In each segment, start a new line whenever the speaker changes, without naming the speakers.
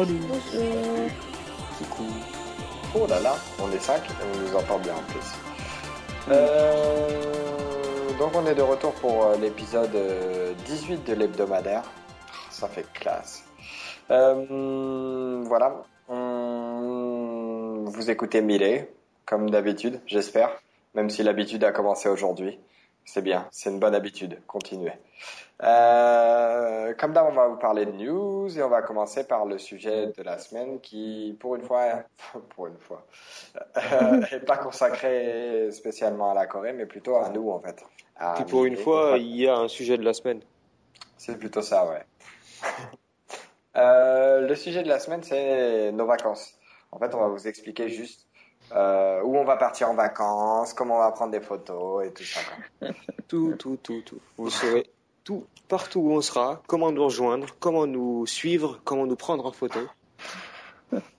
Salut.
Bonjour.
Coucou. Oh là là, on est 5 et on nous entend bien en plus. Euh, donc on est de retour pour euh, l'épisode euh, 18 de l'hebdomadaire. Ça fait classe. Euh, voilà. On- Vous écoutez Millet, comme d'habitude, j'espère. Même si l'habitude a commencé aujourd'hui. C'est bien, c'est une bonne habitude. Continuez. Euh, comme d'hab, on va vous parler de news et on va commencer par le sujet de la semaine qui, pour une fois, pour une fois, euh, est pas consacré spécialement à la Corée, mais plutôt à nous en fait.
Puis pour une fois, il y a un sujet de la semaine.
C'est plutôt ça, ouais. Euh, le sujet de la semaine, c'est nos vacances. En fait, on va vous expliquer juste euh, où on va partir en vacances, comment on va prendre des photos et tout ça. quoi.
Tout, tout, tout, tout. Vous saurez tout, partout où on sera, comment nous rejoindre, comment nous suivre, comment nous prendre en photo.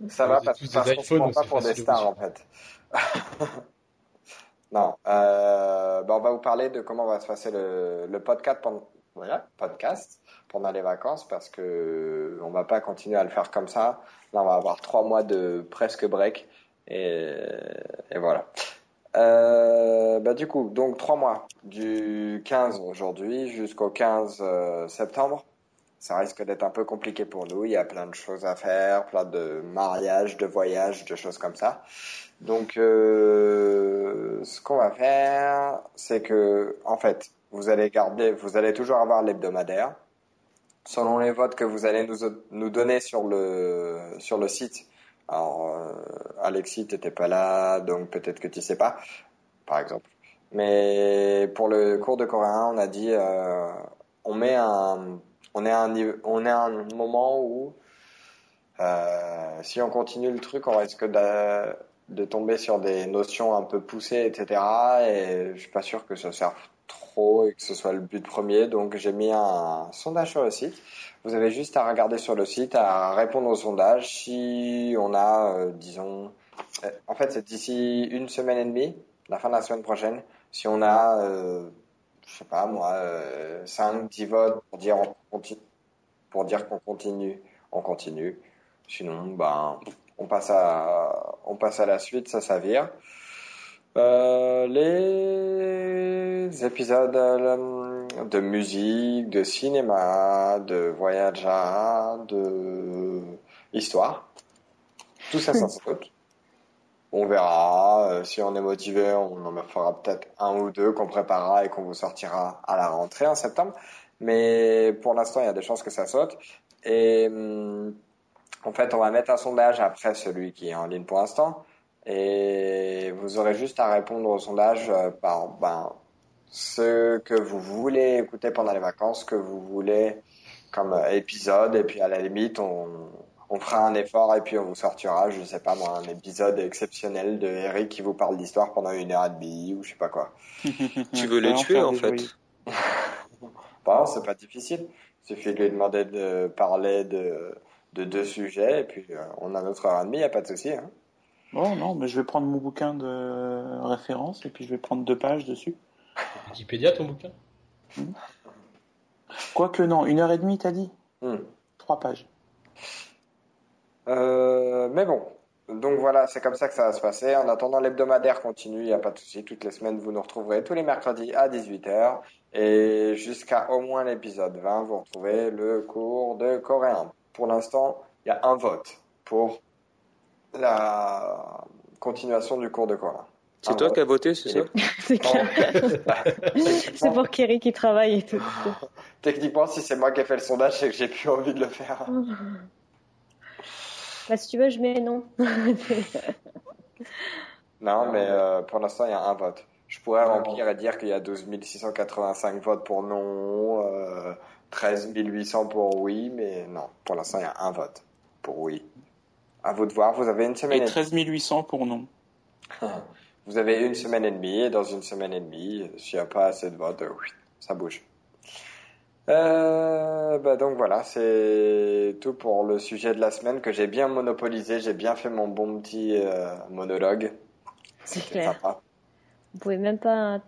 Ça va parce, parce qu'on se prend pas pour des stars en fait. non, euh, ben, on va vous parler de comment va se passer le, le podcast pendant voilà, podcast pendant les vacances parce que on va pas continuer à le faire comme ça. Là, on va avoir trois mois de presque break et, voilà. Euh, bah du coup, donc trois mois du 15 aujourd'hui jusqu'au 15 euh, septembre. Ça risque d'être un peu compliqué pour nous. Il y a plein de choses à faire, plein de mariages, de voyages, de choses comme ça. Donc, euh, ce qu'on va faire, c'est que, en fait, vous allez garder, vous allez toujours avoir l'hebdomadaire. Selon les votes que vous allez nous, nous donner sur le, sur le site. Alors, euh, Alexis, t'étais pas là, donc peut-être que tu sais pas, par exemple. Mais pour le cours de coréen, on a dit, euh, on met un, on est un on est un moment où euh, si on continue le truc, on risque de, de tomber sur des notions un peu poussées, etc. Et je suis pas sûr que ça serve et que ce soit le but premier. Donc j'ai mis un sondage sur le site. Vous avez juste à regarder sur le site, à répondre au sondage. Si on a, euh, disons, euh, en fait c'est d'ici une semaine et demie, la fin de la semaine prochaine. Si on a euh, je sais pas moi, euh, 5, 10 votes pour dire pour dire qu'on continue, on continue. Sinon, ben, on passe à, on passe à la suite, ça, ça. Euh, les épisodes euh, de musique, de cinéma, de voyage, à- de histoire, tout ça, ça saute. On verra. euh, si on est motivé, on en fera peut-être un ou deux qu'on préparera et qu'on vous sortira à la rentrée en septembre. Mais pour l'instant, il y a des chances que ça saute. Et hum, en fait, on va mettre un sondage après celui qui est en ligne pour l'instant. Et vous aurez juste à répondre au sondage euh, par ben, ce que vous voulez écouter pendant les vacances, ce que vous voulez comme euh, épisode. Et puis à la limite, on, on fera un effort et puis on vous sortira, je sais pas moi, un épisode exceptionnel de Eric qui vous parle d'histoire pendant une heure et demie ou je sais pas quoi.
Tu veux les
Ouais,
tuer en fait.
Bon, c'est pas difficile. Il suffit de lui demander de parler de, de deux sujets et puis euh, on a notre heure et demie, y a pas de souci. Hein.
Oh non, mais je vais prendre mon bouquin de référence et puis je vais prendre deux pages dessus.
Wikipédia, ton bouquin?
Quoique non, une heure et demie, t'as dit?
Hmm.
Trois pages.
Euh, mais bon, donc voilà, c'est comme ça que ça va se passer. En attendant, l'hebdomadaire continue, il n'y a pas de souci. Toutes les semaines, vous nous retrouverez tous les mercredis à 18h. Et jusqu'à au moins l'épisode 20, vous retrouvez le cours de coréen. Pour l'instant, il y a un vote pour la continuation du cours de coréen.
C'est toi
vote.
qui as voté, c'est ça?
C'est clair. C'est pour Kerry qui travaille et tout.
Techniquement, si c'est moi qui ai fait le sondage, c'est que j'ai plus envie de le faire.
Bah, si tu veux, je mets non.
Non, mais euh, pour l'instant, il y a un vote. Je pourrais remplir et dire qu'il y a 12 685 votes pour non, euh, 13 800 pour oui, mais non, pour l'instant, il y a un vote pour oui. À vous de voir, vous avez une semaine
Et
et
13 800 pour non.
Vous avez une semaine et demie, et dans une semaine et demie, s'il n'y a pas assez de votes, euh, ça bouge. Euh, bah donc voilà, c'est tout pour le sujet de la semaine que j'ai bien monopolisé, j'ai bien fait mon bon petit euh, monologue.
C'est clair.
sympa.
Vous pouvez même pas.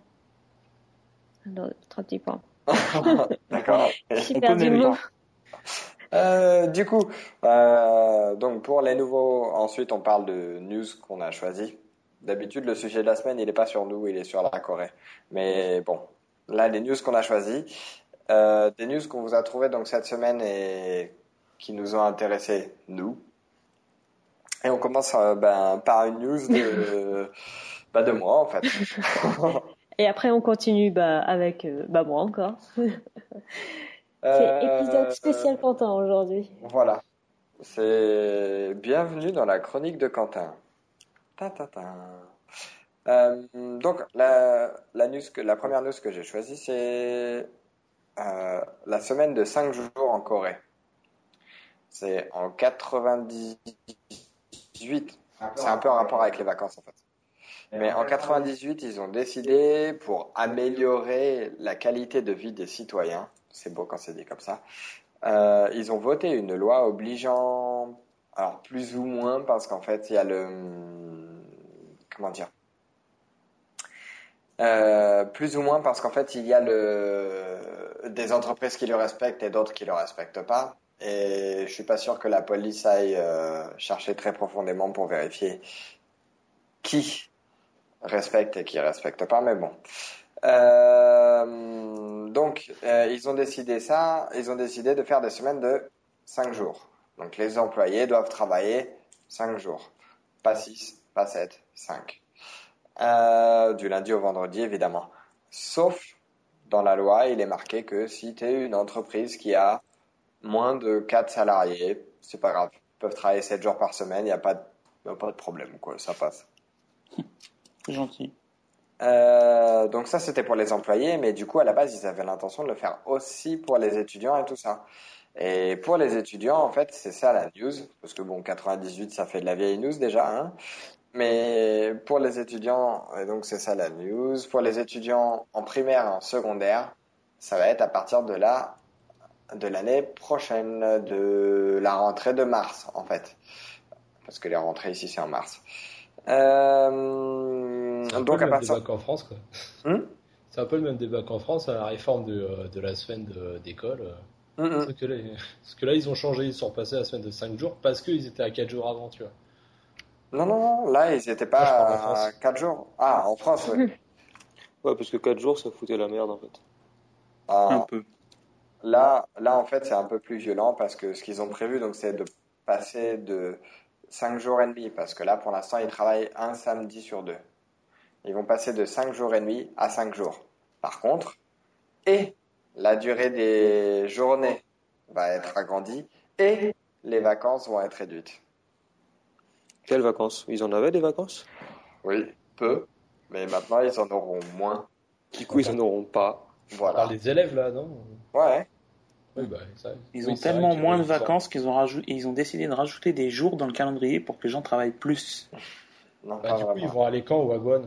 Non, trois petits points.
D'accord.
J'ai
On
le mot.
Euh, du coup, euh, donc pour les nouveaux, ensuite on parle de news qu'on a choisi. D'habitude, le sujet de la semaine, il n'est pas sur nous, il est sur la Corée. Mais bon, là, les news qu'on a choisis, euh, des news qu'on vous a trouvées donc cette semaine et qui nous ont intéressés, nous. Et on commence euh, ben, par une news de, bah, de moi, en fait.
Et après, on continue bah, avec bah, moi encore. C'est
Euh,
épisode spécial Quentin aujourd'hui.
Voilà. C'est bienvenue dans la chronique de Quentin. Ta, ta, ta. Euh, donc la, la news que la première news que j'ai choisie c'est euh, la semaine de 5 jours en Corée. C'est en 98. C'est un peu en rapport avec les vacances en fait. Mais en 98, ils ont décidé pour améliorer la qualité de vie des citoyens, c'est beau quand c'est dit comme ça, euh, ils ont voté une loi obligeant, alors plus ou moins parce qu'en fait il y a le, comment dire, Euh, plus ou moins parce qu'en fait il y a le, des entreprises qui le respectent et d'autres qui le respectent pas. Et je suis pas sûr que la police aille euh, chercher très profondément pour vérifier qui respecte et qui respecte pas, mais bon. Euh, donc, euh, ils ont décidé ça, ils ont décidé de faire des semaines de 5 jours. Donc, les employés doivent travailler 5 jours. Pas 6, pas 7, 5. Euh, du lundi au vendredi, évidemment. Sauf, dans la loi, il est marqué que si tu es une entreprise qui a moins de 4 salariés, c'est pas grave. Ils peuvent travailler 7 jours par semaine, il n'y a pas de, a pas de problème, quoi. Ça passe.
Gentil.
Euh, donc ça c'était pour les employés, mais du coup à la base ils avaient l'intention de le faire aussi pour les étudiants et tout ça. Et pour les étudiants en fait c'est ça la news, parce que bon 98 ça fait de la vieille news déjà, hein. Mais pour les étudiants, et donc c'est ça la news, pour les étudiants en primaire et en secondaire, ça va être à partir de la de l'année prochaine, de la rentrée de mars en fait, parce que les rentrées ici c'est en mars. Euh,
C'est un
donc
peu
à
le même
partir
débat qu'en France, quoi.
Hmm
C'est un peu le même débat qu'en France, à la réforme de, euh, de la semaine de- d'école. euh.
Mm, mm.
Que, là, parce que là, ils ont changé, ils sont repassés à la semaine de 5 jours parce qu'ils étaient à 4 jours avant, tu vois.
Non, non, non, là, ils n'étaient
Moi,
pas à
France.
4 jours. Ah, en France, oui.
Ouais, parce que 4 jours, ça foutait la merde en fait.
Ah,
Un peu.
là, là, en fait, c'est un peu plus violent parce que ce qu'ils ont prévu, donc, c'est de passer de 5 jours et demi, parce que là, pour l'instant, ils travaillent un samedi sur deux. Ils vont passer de 5 jours et demi à 5 jours. Par contre, et la durée des journées va être agrandie et les vacances vont être réduites.
Quelles vacances? Ils en avaient des vacances?
Oui, peu, mais maintenant, ils en auront moins.
Du coup, ils en auront pas.
On
Voilà.
parle des élèves, là, non?
Ouais.
Oui, bah, ça,
Ils
oui,
ont tellement moins de vacances qu'ils ont rajouté, ils ont décidé de rajouter des jours dans le calendrier pour que les gens travaillent plus.
Non,
Bah, du coup, ils vont aller quand au Wagwan?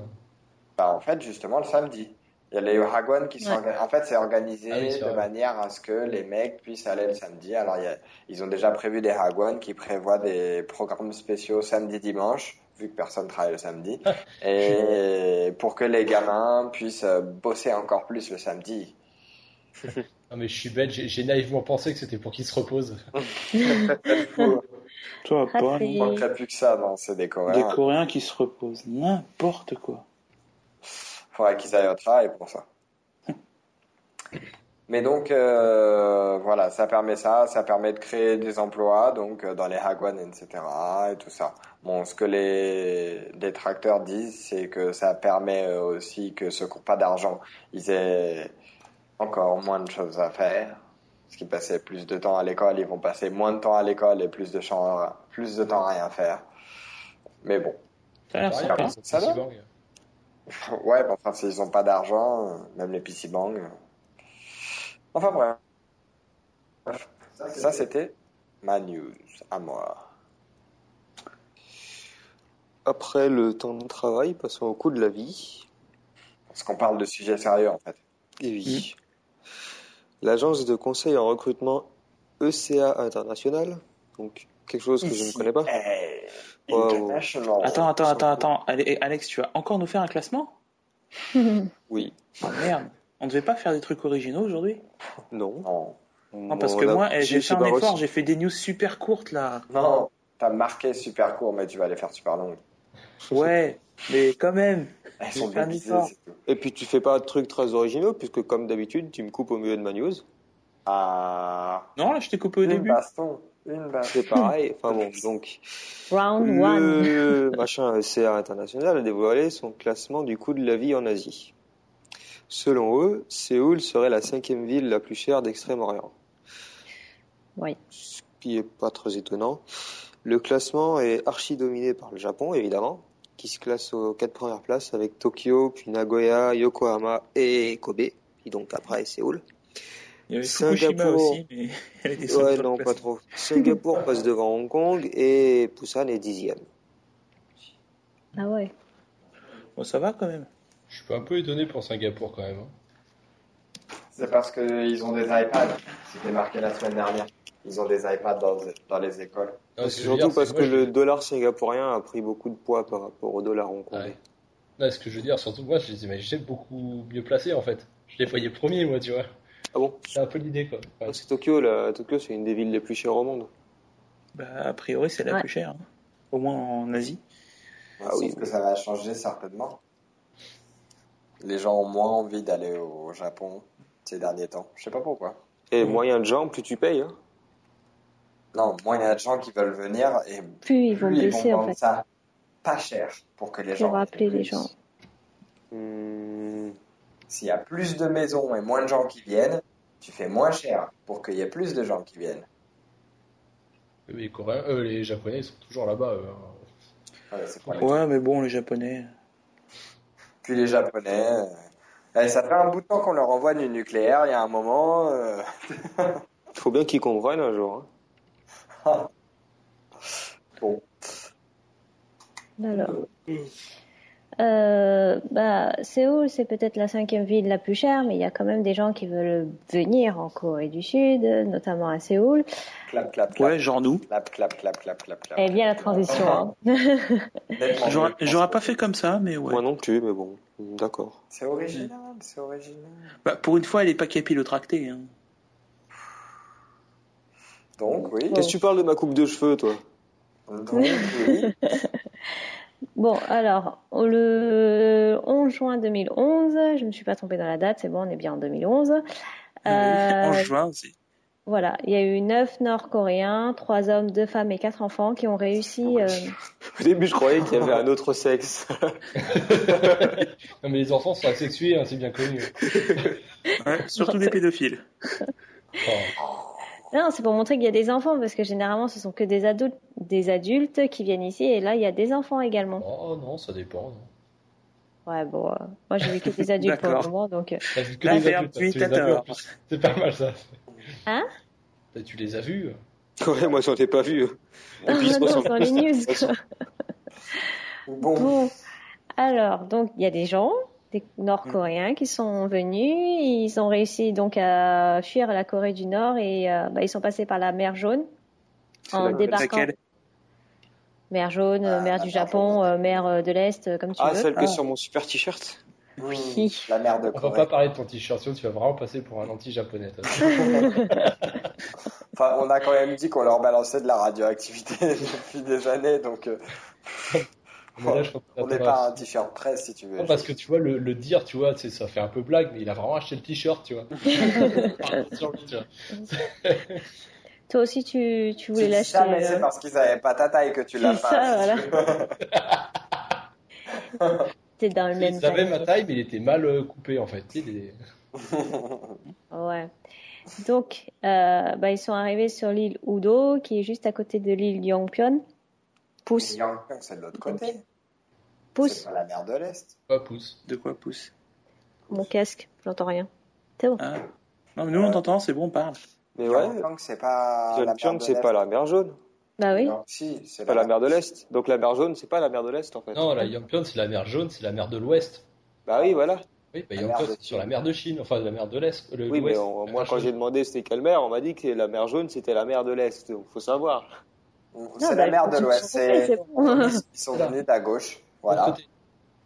Bah, en fait, justement, le samedi. Il y a les Hagwon qui sont
Ouais.
orga- En fait, c'est organisé
Ah oui,
de manière à ce que les mecs puissent aller le samedi. Alors, il y a- ils ont déjà prévu des Hagwon qui prévoient des programmes spéciaux samedi-dimanche, vu que personne travaille le samedi. Et pour que les gamins puissent bosser encore plus le samedi.
Non, mais je suis bête, j'ai naïvement pensé que c'était pour qu'ils se reposent.
Fou.
Toi, pas,
c'est-
Il manquerait plus que ça dans ces
des
décorations.
Coréens qui se reposent, n'importe quoi.
faudrait qu'ils aillent au travail pour ça. Mais donc, euh, voilà, ça permet ça, ça permet de créer des emplois, donc euh, dans les Hagwon, etc. et tout ça. Bon, ce que les détracteurs disent, c'est que ça permet euh, aussi que ceux qui n'ont pas d'argent, ils aient encore moins de choses à faire. Parce qu'ils passaient plus de temps à l'école, ils vont passer moins de temps à l'école et plus de, champs, plus de temps à rien faire. Mais bon,
Ça a l'air sympa.
Ça va? Ouais, bah, enfin, s'ils n'ont pas d'argent, même les PC Bang. Enfin, bref. Ça, c'était ma news à moi.
Après le temps de travail, passons au coût de la vie.
Parce qu'on parle de sujets sérieux, en fait.
Et oui. L'agence de conseil en recrutement ECA International, donc quelque chose que je ne connais pas. Wow.
international.
Attends, attends, attends, attends. Allez, Alex, tu vas encore nous faire un classement?
Oui,
Oh, Merde. On devait pas faire des trucs originaux aujourd'hui?
Non.
Non.
Non, parce que
a-
moi, eh, j'ai fait un effort, j'ai fait des news super courtes là.
Non, t'as marqué super court, mais tu vas les faire super longues.
Ouais, mais quand même.
Elles sont tout.
Et puis tu fais pas de trucs très originaux, puisque comme d'habitude, tu me coupes au milieu de ma news.
Ah,
Non, là, je t'ai coupé au
une
début.
baston, une baston.
C'est pareil. Enfin bon, donc
Round one.
le machin CA international a dévoilé son classement du coût de la vie en Asie. Selon eux, Séoul serait la cinquième ville la plus chère d'Extrême-Orient.
Oui.
Ce qui est pas très étonnant. Le classement est archi dominé par le Japon, évidemment, qui se classe aux quatre premières places avec Tokyo, puis Nagoya, Yokohama et Kobe. Et donc après Séoul.
Il y avait Fukushima aussi, mais elle
Ouais, non, pas trop. Singapour passe devant Hong Kong et Busan est dixième.
Ah ouais.
Bon, ça va quand même.
Je suis un peu étonné pour Singapour quand même. hein.
C'est parce qu'ils ont des iPads. C'était marqué la semaine dernière. Ils ont des iPads dans, dans les écoles.
Que
surtout
dire,
parce que
moi, je-
le dollar singapourien a pris beaucoup de poids par rapport au dollar hongkongais.
Ouais. Non, ce que je veux dire, surtout moi, je les imaginais beaucoup mieux placés en fait. Je les voyais premiers, moi, tu vois.
Ah bon?
C'est un peu l'idée, quoi. Ouais.
C'est Tokyo, là. Tokyo, c'est une des villes les plus chères au monde.
Bah, a priori, c'est la
Ouais.
plus chère. hein. Au moins en Asie.
Ah
Sauf
oui.
que ça va changer certainement. Les gens ont moins envie d'aller au Japon ces derniers temps. Je sais pas pourquoi.
Et moyen de gens, plus tu payes. Hein.
Non, moins il y a de gens qui veulent venir et
Plus ils vont
plus ils
baisser
vont
en fait.
ça pas cher pour que les gens.
Pour rappeler les gens.
Hmm,
S'il y a plus de maisons et moins de gens qui viennent, tu fais moins cher pour qu'il y ait plus de gens qui viennent.
Les Coréens, euh, les Japonais, ils sont toujours là-bas. hein.
Ouais,
mais bon, les Japonais.
Puis les Japonais. euh, eh, ça fait un bout de temps qu'on leur envoie du nucléaire. Il y a un moment. euh,
Faut bien qu'ils comprennent un jour. Hein.
Bon,
Alors. Euh, bah, Séoul, c'est peut-être la cinquième ville la plus chère, mais il y a quand même des gens qui veulent venir en Corée du Sud, notamment à Séoul.
clap, clap, clap.
Ouais, genre nous.
Clap, clap, clap, clap, clap, clap.
Eh bien, la transition. Hein.
J'aurais pas fait comme ça, mais ouais.
Moi non plus, mais bon, d'accord.
C'est original, c'est original.
Bah, pour une fois, elle est pas capillotractée. Hein.
Donc, oui.
Qu'est-ce que tu parles de ma coupe de cheveux, toi?
Donc, oui.
Bon, alors, le 11 juin 2011, je me suis pas trompée dans la date, c'est bon, on est bien en 2011.
en
Euh,
juin aussi.
voilà, il y a eu neuf Nord-Coréens, trois hommes, deux femmes et quatre enfants qui ont réussi. euh,
Au début, je croyais qu'il y avait un autre sexe.
Non, mais les enfants sont asexués, hein, c'est bien connu.
Ouais, surtout des pédophiles.
Enfin,
Non, c'est pour montrer qu'il y a des enfants, parce que généralement, ce sont que des adultes, des adultes qui viennent ici, et là, il y a des enfants également.
oh non, ça dépend. non.
Ouais, bon, euh, moi, j'ai vu que des adultes pour le moment, donc. euh,
T'as vu que
La ferme,
adultes,
tu
les as vus. C'est pas mal ça.
Hein?
Bah, Tu les as vus
ouais, moi, j'en ai pas vu. Et puis, ils se
non,
ressemblent
dans les news,
Bon,
alors, donc, il y a des gens, des Nord-Coréens qui sont venus, ils ont réussi donc à fuir la Corée du Nord et euh, bah, ils sont passés par la mer Jaune en débarquant.
Laquelle?
Mer Jaune,
Ah,
mer du
mer
Japon,
Jaune.
euh, mer euh, de l'Est, comme tu
Ah,
veux.
celle que
Ah.
sur mon super t-shirt?
Oui.
la mère de
On va
Corée.
pas parler de ton t-shirt, sinon tu vas vraiment passer pour un anti-japonais.
Enfin, on a quand même dit qu'on leur balançait de la radioactivité depuis des années, donc euh,
Mais là, je pense que
on n'est pas
à-
un t-shirt presse si tu veux.
Non, parce que tu vois, le, le dire, tu vois, c'est- ça fait un peu blague, mais il a vraiment acheté le t-shirt, tu vois.
Toi aussi, tu, tu voulais l'acheter.
ça, mais
euh,
c'est parce qu'ils n'avaient pas ta taille que tu l'as
C'est
pas.
ça,
si tu
T'es dans le même
Il savait ma taille, mais il était mal euh, coupé, en fait.
Ouais. Donc, euh, bah, ils sont arrivés sur l'île Udo, qui est juste à côté de l'île Yongpyeon. Pousse,
c'est de l'autre côté. C'est
pousse,
pas la mer de l'Est.
Pas pouce.
De quoi pousse
mon casque, j'entends rien. C'est bon.
Ah. Non, mais nous, on t'entend, c'est bon, on parle.
Mais ouais,
Yangpyeong, c'est pas la mer
c'est pas la mer jaune.
Bah oui.
Non, si, c'est
C'est pas la mer de l'Est. Donc la mer jaune, c'est pas la mer de l'Est, en fait.
Non, la Yangpyeong, c'est la mer jaune, c'est la mer de l'Ouest.
Bah oui, voilà.
Oui, bah,
de
c'est sur la mer de Chine, enfin, la mer de l'Est. le-
Oui, mais on- moi, quand j'ai demandé c'était quelle mer, on m'a dit que la mer jaune, c'était la mer de l'Est. Donc, faut savoir.
C'est
Non,
la
bah,
mer de l'Ouest. Ils sont venus de la gauche. Voilà.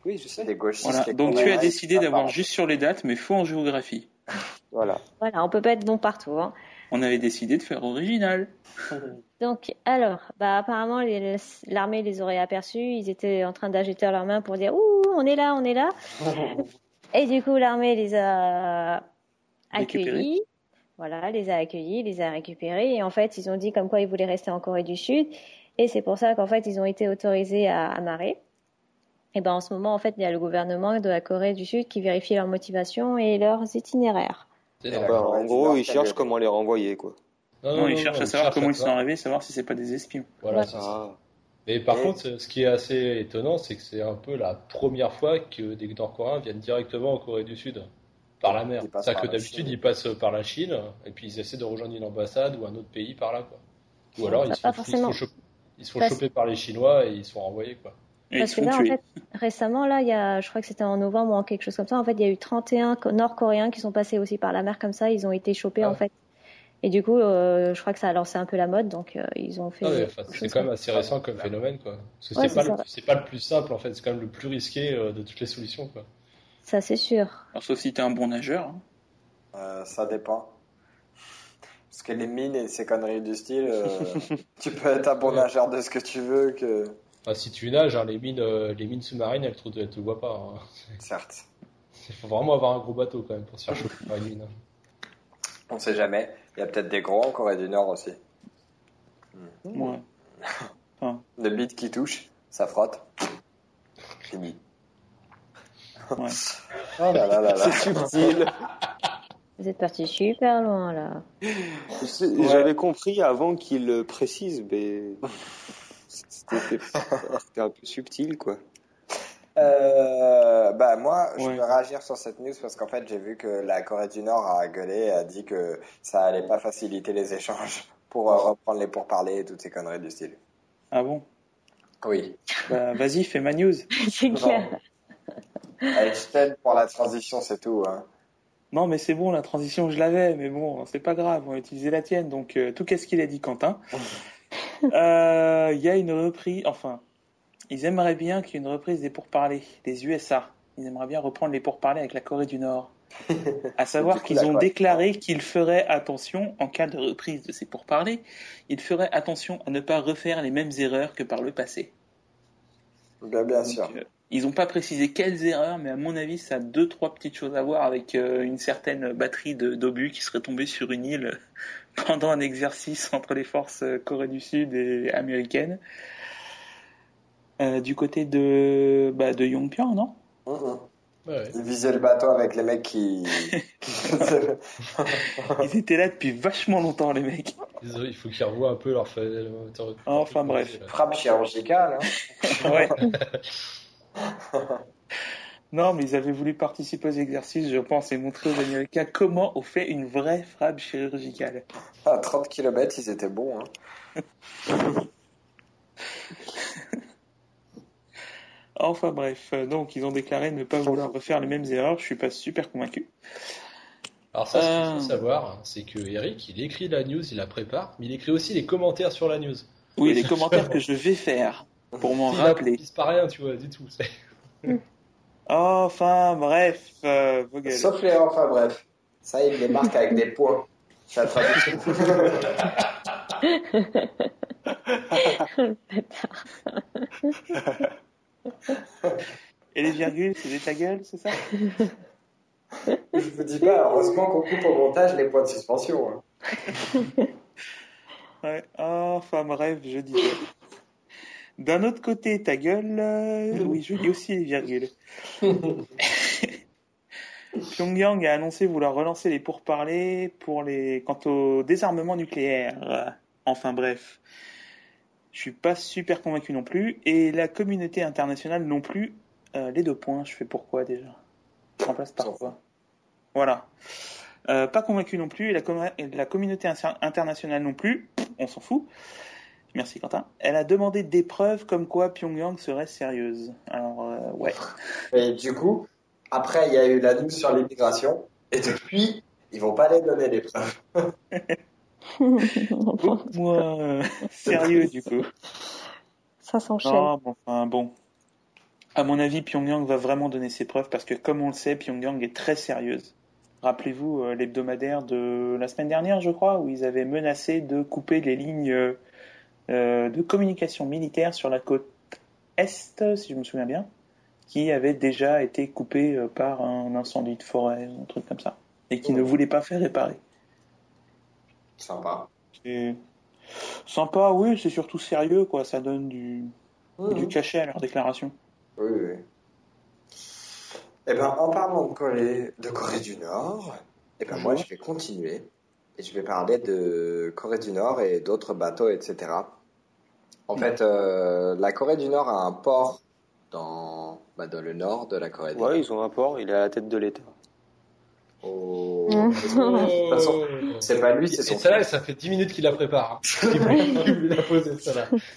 Oui, je sais.
des gauchistes.
Voilà.
les
Donc tu as décidé d'avoir juste sur les dates, mais faux en géographie.
Voilà.
Voilà, on peut pas être bon partout. Hein.
On avait décidé de faire original.
Donc, alors, bah, apparemment, les- l'armée les aurait aperçus. Ils étaient en train d'agiter leurs mains pour dire Ouh, on est là, on est là. Et du coup, l'armée les a accueillis. Voilà, les a accueillis, les a récupérés. Et en fait, ils ont dit comme quoi ils voulaient rester en Corée du Sud. Et c'est pour ça qu'en fait, ils ont été autorisés à amarrer. Et ben, en ce moment, en fait, il y a le gouvernement de la Corée du Sud qui vérifie leur motivation et leurs itinéraires.
Bah,
Corée
en gros, ils cherchent comment les renvoyer, quoi.
Non, ils cherchent à savoir comment ils sont arrivés, savoir si c'est pas des espions.
Voilà, c'est ça.
Ah.
Mais par contre, ce qui est assez étonnant, c'est que c'est un peu la première fois que des Nord-Coréens viennent directement en Corée du Sud, par la mer. C'est-à-dire que d'habitude, ils passent par la Chine, et puis ils essaient de rejoindre une ambassade ou un autre pays par là, quoi. Ou alors, ils se,
Pas
font, ils se font choper, ils se font
Parce-
choper par les Chinois et ils sont renvoyés, quoi.
Et
Parce que là, en fait, récemment, là, il y a, je crois que c'était en novembre ou en quelque chose comme ça, en fait, il y a eu 31 co- Nord-Coréens qui sont passés aussi par la mer comme ça, ils ont été chopés,
Ah.
en fait. Et du coup, euh, je crois que ça a lancé un peu la mode, donc euh, ils ont fait.
Ah ouais,
quelque
enfin, c'est quand même assez récent comme phénomène, quoi. Parce que
Ouais,
c'est pas,
c'est
le-
ça.
c'est pas le plus simple, en fait, c'est quand même le plus risqué euh, de toutes les solutions, quoi.
Ça, c'est sûr.
Alors, sauf si t'es un bon nageur. hein.
Euh, ça dépend. Parce que les mines et ces conneries du style, euh, tu peux être un bon nageur de ce que tu veux, que
Enfin, si tu nages, hein, les mines, euh, les mines sous-marines, elles te, elles te voient pas. hein.
certes.
Il faut vraiment avoir un gros bateau, quand même, pour se faire choper par une mine. hein.
On sait jamais. Il y a peut-être des gros en Corée du Nord aussi.
Ouais.
Le bit qui touche, ça frotte. Fini.
Ouais.
Oh là là là là.
C'est subtil.
Vous êtes parti super loin, là.
Ouais.
J'avais compris avant qu'il le précise, mais c'était c'était un peu subtil, quoi.
Euh, bah moi, je
Ouais.
veux réagir sur cette news parce qu'en fait, j'ai vu que la Corée du Nord a gueulé, a dit que ça allait pas faciliter les échanges pour euh, reprendre les pourparlers et toutes ces conneries du style.
Ah bon?
Oui.
Bah, vas-y, fais ma news.
c'est clair.
Einstein pour la transition, c'est tout. Hein.
Non, mais c'est bon, la transition, je l'avais, mais bon, c'est pas grave, on va utiliser la tienne. Donc, euh, tout qu'est-ce qu'il a dit, Quentin Euh, Il y a une reprise, enfin, ils aimeraient bien qu'il y ait une reprise des pourparlers, des USA. Ils aimeraient bien reprendre les pourparlers avec la Corée du Nord. À savoir qu'ils ont déclaré qu'ils feraient attention, en cas de reprise de ces pourparlers, ils feraient attention à ne pas refaire les mêmes erreurs que par le passé.
Bien, bien
Donc,
sûr.
euh, ils n'ont pas précisé quelles erreurs, mais à mon avis, ça a deux, trois petites choses à voir avec euh, une certaine batterie d'obus qui serait tombée sur une île pendant un exercice entre les forces euh, Corée du Sud et américaines. Euh, du côté de, bah, de Yongpyong, non?
Mhm.
Ouais, ouais.
Ils visaient le bateau avec les mecs qui.
Ils étaient là depuis vachement longtemps, les mecs.
Il faut qu'ils revoient un peu leur-
Enfin, bref.
Frappe chirurgicale. Hein.
Ouais. Non, mais ils avaient voulu participer aux exercices, je pense, et montrer aux Américains comment on fait une vraie frappe chirurgicale.
À 30 km, ils étaient bons. Hein.
Enfin bref, euh, donc ils ont déclaré ne pas vouloir refaire les mêmes erreurs, je suis pas super convaincu.
Alors ça, ce qu'il
Euh.
faut savoir, c'est que Eric, il écrit la news, il la prépare, mais il écrit aussi les commentaires sur la news.
Oui, les commentaires que je vais faire pour m'en
Il
rappeler.
improvise pas rien, tu vois, du tout.
Enfin bref, euh.
Sauf les enfin bref. Ça, ils les marquent avec des points. Traduction.
Et les virgules, c'est des ta gueule, c'est ça?
Je vous dis pas, heureusement qu'on coupe au montage les points de suspension. hein.
Ouais. Enfin bref, je disais. D'un autre côté, ta gueule, euh, oui, je dis aussi les virgules. Pyongyang a annoncé vouloir relancer les pourparlers pour les quant au désarmement nucléaire. Enfin bref, je suis pas super convaincu non plus et la communauté internationale non plus. Euh, les deux points, je fais pourquoi déjà? Je remplace par quoi? Voilà. Euh, pas convaincu non plus et la, com- et la communauté inter- internationale non plus. On s'en fout. Merci Quentin. Elle a demandé des preuves comme quoi Pyongyang serait sérieuse. Alors euh, ouais.
Et du coup, après, il y a eu la news sur l'immigration. Et depuis, ils vont pas les donner les preuves.
Moi, euh, sérieux du coup.
Ça s'enchaîne.
Non, bon, enfin bon. À mon avis, Pyongyang va vraiment donner ses preuves parce que, comme on le sait, Pyongyang est très sérieuse. Rappelez-vous euh, l'hebdomadaire de la semaine dernière, je crois, où ils avaient menacé de couper les lignes euh, de communication militaire sur la côte est, si je me souviens bien, qui avaient déjà été coupées euh, par un incendie de forêt, un truc comme ça, et qui ne voulaient pas faire réparer.
Sympa.
Sympa, oui, c'est surtout sérieux, quoi. Ça donne du, du cachet à leur déclaration.
Oui, oui. Eh ben, en parlant de Corée, de Corée du Nord, eh ben, moi, je vais continuer et je vais parler de Corée du Nord et d'autres bateaux, etc. En fait, euh, la Corée du Nord a un port dans, bah, dans le nord de la Corée du Nord.
Ouais, ils ont un port, il est à la tête de l'État.
Mhm.
De toute façon, c'est pas lui, c'est
Et
son
celle-là, ça fait 10 minutes qu'il la prépare. hein. Il.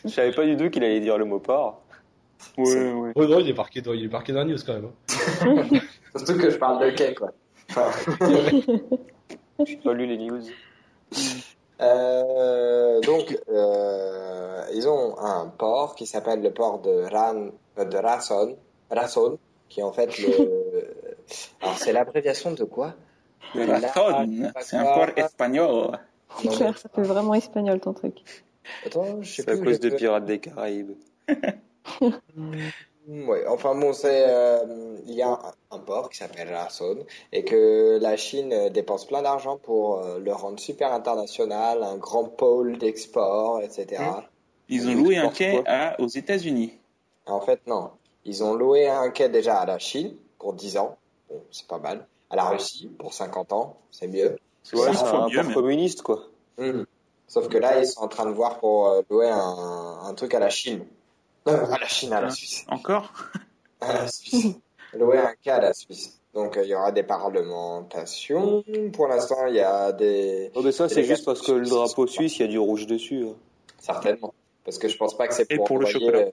Je savais pas du tout qu'il allait dire le mot port.
Ouais,
C'est-
ouais.
Oh non, il est marqué dans, il est marqué dans la news quand même. hein.
Surtout que je parle de quai, quoi. Enfin,
J'ai pas lu les news.
Euh, donc, euh, ils ont un port qui s'appelle le port de Ran, euh, de Rason, Rason, qui est en fait le, alors c'est l'abréviation de quoi? La-
Razón, c'est un port espagnol.
C'est clair, ça fait vraiment espagnol ton truc.
Attends, je sais
C'est à
plus.
cause de Pirates des Caraïbes.
Ouais, enfin bon, c'est, euh, il y a un, un port qui s'appelle Rason et que la Chine euh, dépense plein d'argent pour euh, le rendre super international, un grand pôle d'export, etc.
Ils ont loué un quai à, aux États-Unis.
En fait, non. Ils ont loué un quai déjà à la Chine pour 10 ans. Bon, c'est pas mal. À la Russie pour 50 ans. C'est mieux.
C'est
Ouais, un
mieux,
port
même.
communiste, quoi.
Mhm. Sauf que là, ils sont en train de voir pour euh, louer un, un truc à la Chine. Non, à la Chine, à la Suisse.
Encore
À la Suisse. louer un quai à la Suisse. Donc, euh, il y aura des parlementations. Pour l'instant, il y a des...
Oh, mais ça, c'est juste parce que le drapeau suisse, il y a du rouge dessus. hein.
Certainement. Parce que je pense pas que c'est
Et
pour,
pour le
envoyer...
chocolat.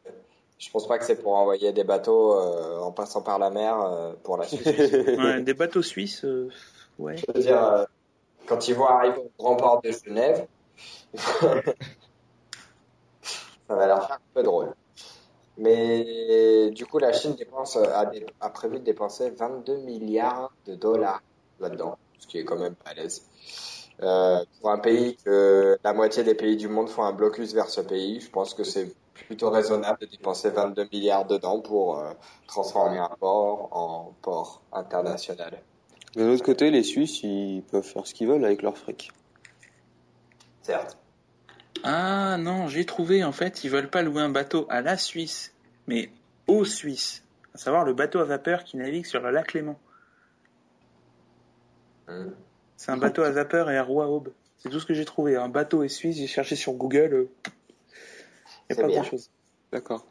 Je pense pas que c'est pour envoyer des bateaux euh, en passant par la mer euh, pour la Suisse.
Ouais, Des bateaux suisses, euh, ouais.
Je veux dire, euh, quand ils vont arriver au grand port de Genève, ça va leur faire un peu drôle. Mais du coup, la Chine dépense, a, dé- a prévu de dépenser 22 milliards de dollars là-dedans, ce qui est quand même pas à l'aise. Euh, pour un pays que la moitié des pays du monde font un blocus vers ce pays, je pense que c'est plutôt raisonnable de dépenser 22 milliards dedans pour euh, transformer un port en port international.
De l'autre côté, les Suisses, ils peuvent faire ce qu'ils veulent avec leur fric.
Certes.
Ah non, j'ai trouvé, en fait, ils veulent pas louer un bateau à la Suisse, mais aux Suisses. À savoir le bateau à vapeur qui navigue sur le lac Léman.
Hmm.
C'est un bateau à vapeur et à roue à aube. C'est tout ce que j'ai trouvé. Un bateau et suisse, j'ai cherché sur Google. Il
C'est
n'y a pas
bien.
grand chose.
D'accord.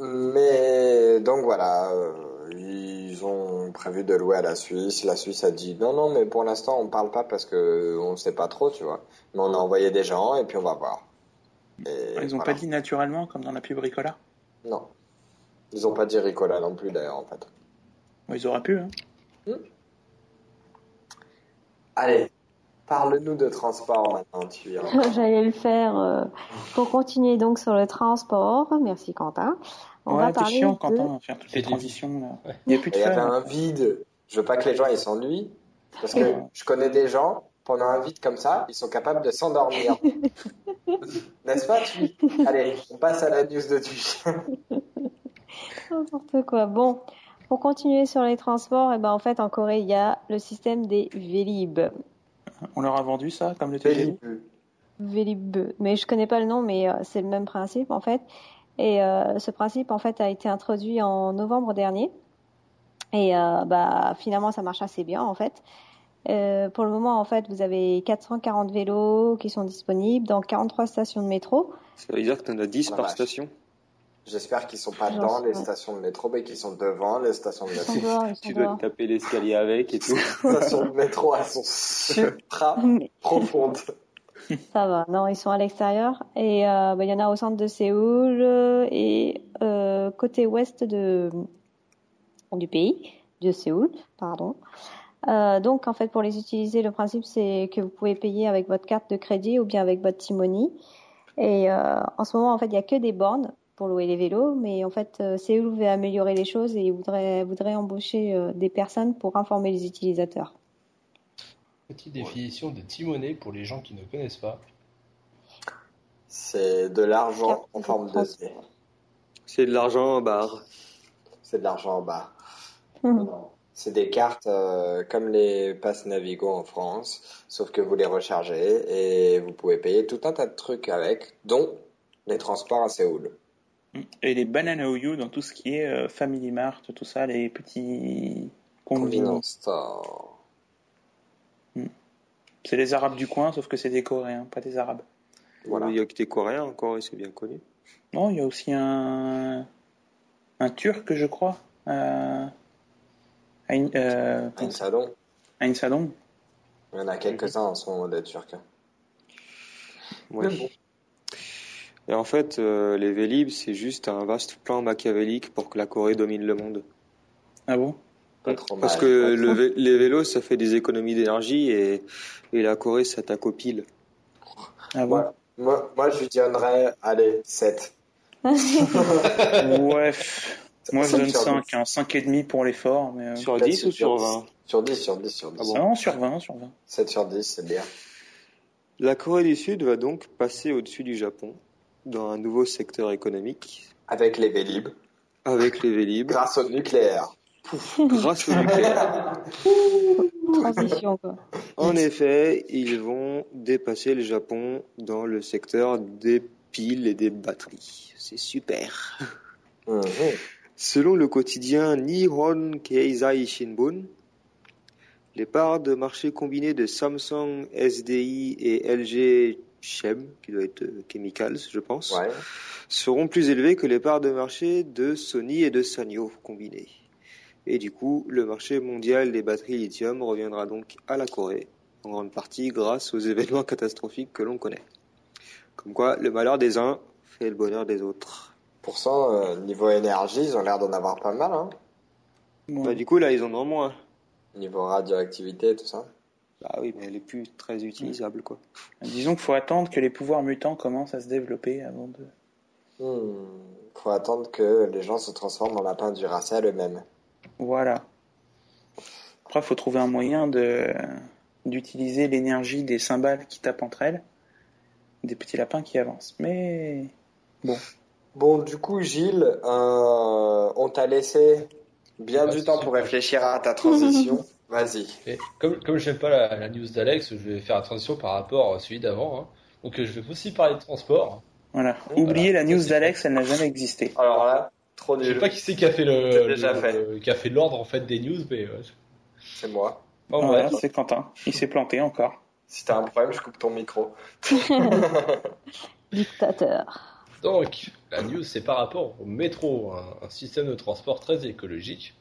Mais donc voilà, euh, ils ont prévu de louer à la Suisse. La Suisse a dit non, non, mais pour l'instant on parle pas parce que on sait pas trop, tu vois. Mais on a envoyé des gens et puis on va voir. Et
Ils ont
voilà.
pas dit naturellement, comme dans la pub Ricola?
Non. Ils ont pas dit Ricola non plus d'ailleurs en fait.
Bon, ils auraient pu, hein.
Allez, parle-nous de transport maintenant, tu
J'allais le faire euh, pour continuer donc sur le transport. Merci Quentin. On
ouais,
va parler
chiant,
de...
Quentin, faire toutes les transitions, là.
Ouais.
Il n'y a plus de
Il y avait un vide. Je veux pas que les gens ils s'ennuient parce que je connais des gens pendant un vide comme ça, ils sont capables de s'endormir. N'est-ce pas, tu Allez, on passe à la news de tu.
N'importe quoi. Bon, pour continuer sur les transports, et ben en fait en Corée il y a le système des Vélib.
On leur a vendu ça, comme le TGV.
Vélib. Mais je connais pas le nom, mais euh, c'est le même principe en fait. Et euh, ce principe en fait a été introduit en novembre dernier. Et euh, bah finalement ça marche assez bien en fait. Euh, pour le moment en fait vous avez 440 vélos qui sont disponibles dans 43 stations de métro.
Ça veut dire que t'en as 10
La
par
vache.
station?
J'espère qu'ils sont pas dans les
pas.
stations de métro, mais qu'ils sont devant les stations de métro.
dehors,
Tu dois
dehors.
te taper l'escalier avec et tout.
Les stations de métro, elles sont supra profondes.
Ça va, non, ils sont à l'extérieur. Et euh, bah, il y en a au centre de Séoul euh, et euh, côté ouest de, du pays, de Séoul, pardon. Euh, donc, en fait, pour les utiliser, le principe, c'est que vous pouvez payer avec votre carte de crédit ou bien avec votre Timoni. Et euh, en ce moment, en fait, il n'y a que des bornes pour louer les vélos, mais en fait, Séoul veut améliorer les choses et voudrait, voudrait embaucher des personnes pour informer les utilisateurs.
Petite définition de Timonet pour les gens qui ne connaissent pas.
C'est de l'argent en forme de. C.
C'est de l'argent en barre.
C'est de l'argent en. Non, non. C'est des cartes euh, comme les passes Navigo en France, sauf que vous les rechargez et vous pouvez payer tout un tas de trucs avec, dont les transports à Séoul.
Et les Banana OU dans tout ce qui est euh, Family Mart, tout ça, les petits.
Convenience store.
C'est les Arabes du coin, sauf que c'est des Coréens, pas des Arabes.
Voilà.
Il y a que des Coréens encore, et c'est bien connu.
Non, il y a aussi un, un Turc, je crois. Euh... Ain- euh,
Un salon.
Ain Sadon.
Il y en a quelques-uns en ce moment des Turcs.
Ouais.
Mais bon.
Et en fait, euh, les Vélib, c'est juste un vaste plan machiavélique pour que la Corée domine le monde.
Ah bon?
Pas trop
Parce
mal.
que le vé- les vélos, ça fait des économies d'énergie et, et la Corée s'attaque aux piles.
Ah bon?
Moi, moi, moi, je lui donnerais, allez, 7.
Ouais. Moi, je donne
Sur
5,
10.
hein, 5,5 pour l'effort. Mais... euh,
Sur
Peut-être
10 ou sur 20
Sur 10, sur 10, sur 10.
Ah bon?
Non, sur 20, sur 20.
7 sur 10, c'est bien.
La Corée du Sud va donc passer au-dessus du Japon dans un nouveau secteur économique
Avec les Vélib,
avec les Vélib
grâce au nucléaire.
Grâce au nucléaire.
Transition, quoi.
En effet, ils vont dépasser le Japon dans le secteur des piles et des batteries. C'est super.
Mhm.
Selon le quotidien Nihon Keizai Shinbun, les parts de marché combinées de Samsung, SDI et LG Chem, qui doit être euh, Chemicals, je pense,
Ouais.
seront plus élevées que les parts de marché de Sony et de Sanyo combinées. Et du coup, le marché mondial des batteries lithium reviendra donc à la Corée, en grande partie grâce aux événements catastrophiques que l'on connaît. Comme quoi, le malheur des uns fait le bonheur des autres.
Pourcent, euh, niveau énergie, ils ont l'air d'en avoir pas mal, hein.
Bah, du coup, là, ils en ont moins.
Niveau radioactivité, tout ça.
Bah oui, mais elle est plus très utilisable, quoi.
Disons qu'il faut attendre que les pouvoirs mutants commencent à se développer avant de.
Hmm. Faut attendre que les gens se transforment en lapins du Racel eux-mêmes.
Voilà. Après, il faut trouver un moyen de d'utiliser l'énergie des cymbales qui tapent entre elles, des petits lapins qui avancent. Mais bon,
Bon, du coup, Gilles, euh, on t'a laissé bien du temps pour réfléchir à ta transition. Vas-y.
Comme, comme j'aime pas la, la news d'Alex, je vais faire attention par rapport à celui d'avant. hein. Donc euh, je vais aussi parler de transport.
voilà.
Voilà.
Oubliez la news d'Alex, elle n'a jamais existé.
Alors là, trop
Je sais
nul.
pas qui c'est qui a fait le,
C'est déjà
le-
fait.
le- qui a fait l'ordre en fait des news, mais euh,
C'est moi.
bon,
Voilà,
bref.
c'est Quentin. Il s'est planté encore.
Si t'as un problème, je coupe ton micro.
Dictateur.
Donc la news c'est par rapport au métro, un, un système de transport très écologique.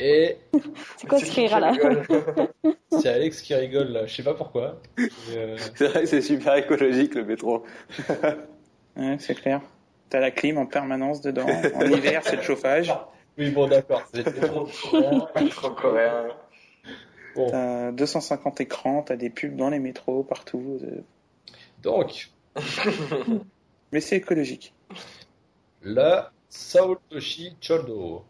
Et
C'est quoi ce
qui
rire là
c'est Alex qui rigole là, je sais pas pourquoi. Euh,
C'est vrai que c'est super écologique, le métro.
Ouais, c'est clair. T'as la clim en permanence dedans. En hiver, c'est le chauffage.
Oui bon d'accord, c'est trop
Trop coréen.
Bon,
T'as 250 écrans, t'as des pubs dans les métros, partout. euh.
donc
Mais c'est écologique.
la Sao Toshi Choldo.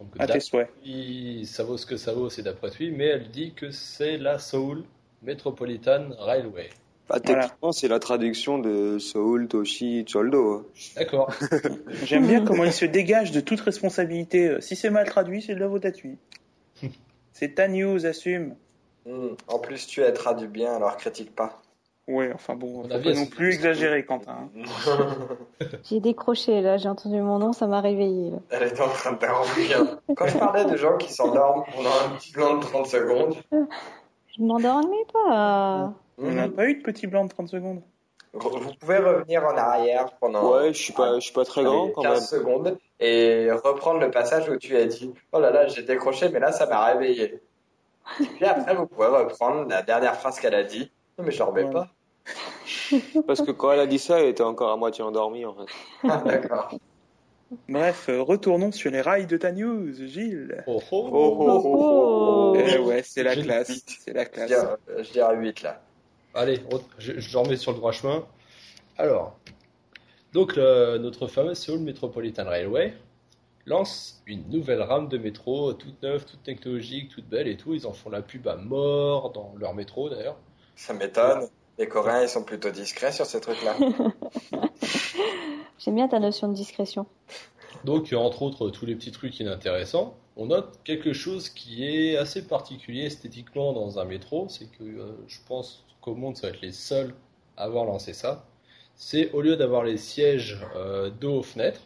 Donc,
À tes souhaits.
Oui, ça vaut ce que ça vaut, c'est d'après lui, mais elle dit que c'est la Seoul Metropolitan Railway.
Bah, techniquement, c'est la traduction de Seoul, Toshi, Choldo.
D'accord.
J'aime bien comment il se dégage de toute responsabilité. Si c'est mal traduit, c'est de la lui. C'est ta news, assume.
Hmm. En plus, tu aideras du bien, alors critique pas.
Ouais, enfin bon,
On
faut pas non plus exagérer, Quentin. hein.
J'ai décroché là, j'ai entendu mon nom, ça m'a réveillé. Là.
Elle était en train de dormir. Quand je parlais de gens qui s'endorment pendant un petit blanc de 30 secondes,
Je ne m'endormais pas.
On n'a pas eu de petit blanc de 30 secondes.
vous pouvez revenir en arrière pendant
Ouais, je suis pas, je suis pas très grand quand
15
même.
secondes et reprendre le passage où tu as dit Oh là là, j'ai décroché, mais là, ça m'a réveillé. Et puis après, vous pouvez reprendre la dernière phrase qu'elle a dit. Non, mais je ne remets
Ouais.
pas.
Parce que quand elle a dit ça, elle était encore à moitié endormie en fait.
Ah, D'accord.
Bref, euh, retournons sur les rails de ta news, Gilles.
Oh, oh.
Oh, oh, oh, oh.
Eh ouais, c'est la classe. C'est la classe.
je dirais 8 là.
Allez, je, remets sur le droit chemin. Alors, donc le- notre fameuse Seoul Metropolitan Railway lancent une nouvelle rame de métro, toute neuve, toute technologique, toute belle et tout. Ils en font la pub à mort dans leur métro d'ailleurs.
Ça m'étonne. Les Coréens, ils sont plutôt discrets sur ces trucs-là.
J'aime bien ta notion de discrétion.
Donc, entre autres, tous les petits trucs inintéressants, on note quelque chose qui est assez particulier esthétiquement dans un métro. C'est que euh, je pense qu'au monde, ça va être les seuls à avoir lancé ça. C'est au lieu d'avoir les sièges euh, dos aux fenêtres,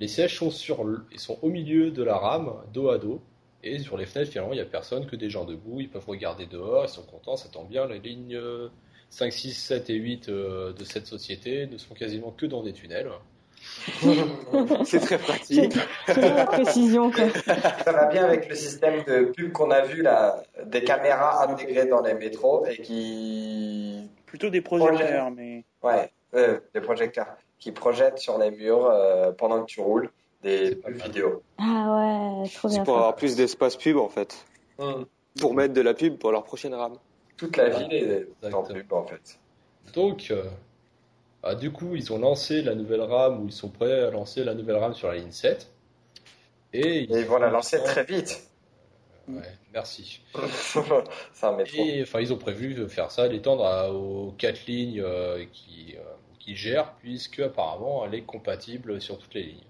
les sièges sont, sur, sont au milieu de la rame, dos à dos. Et sur les fenêtres, finalement, il n'y a personne, que des gens debout. Ils peuvent regarder dehors, ils sont contents, ça tombe bien. Les lignes euh, 5, 6, 7 et 8 euh, de cette société ne sont quasiment que dans des tunnels.
C'est très pratique.
Quelle précision, quoi.
Ça va bien avec le système de pub qu'on a vu là, des caméras intégrées dans les métros et qui,
Plutôt des projecteurs, mais
ouais, euh, des projecteurs qui projettent sur les murs euh, pendant que tu roules des
C'est
pubs vidéo.
Ah ouais, trop
C'est
bien.
pour
fait.
avoir plus d'espace pub en fait. Pour mettre de la pub pour leur prochaine rame.
Toute la ville est en pub en fait.
Donc, euh, bah, du coup, ils ont lancé la nouvelle rame, ou ils sont prêts à lancer la nouvelle rame sur la ligne 7. Et
Et ils vont la lancer très vite.
Ouais, merci.
C'est un métro.
Et enfin, ils ont prévu faire ça, l'étendre à- aux quatre lignes euh, qui, euh, qui gèrent, puisque apparemment elle est compatible sur toutes les lignes.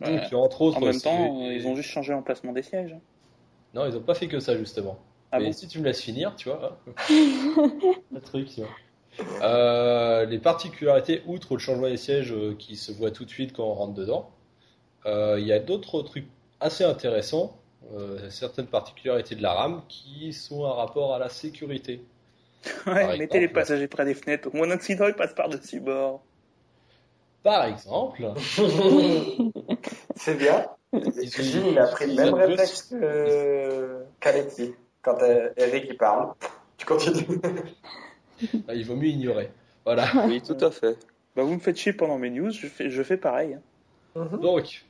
Ouais.
Donc, entre autres,
en même temps, euh, ils ont juste changé l'emplacement des sièges.
Non, ils n'ont pas fait que ça, justement.
Ah
Mais
bon
si tu me laisses finir, tu vois. le truc, tu vois. Euh, les particularités, outre le changement des sièges euh, qui se voit tout de suite quand on rentre dedans, euh, il y a d'autres trucs assez intéressants, euh, certaines particularités de la rame qui sont un rapport à la sécurité.
Ouais,
Par
mettez les
exemple.
passagers près des fenêtres. Au moins, un accident, il passe par-dessus bord.
Par exemple,
C'est bien.
Ils ont-
Gilles, il a pris le même réflexe que qu'Alexis. Quand Eric il parle, tu continues.
ah, il vaut mieux ignorer. Voilà.
Oui, tout à fait.
Bah, vous me faites chier pendant mes news, je fais, je fais pareil. hein.
Donc,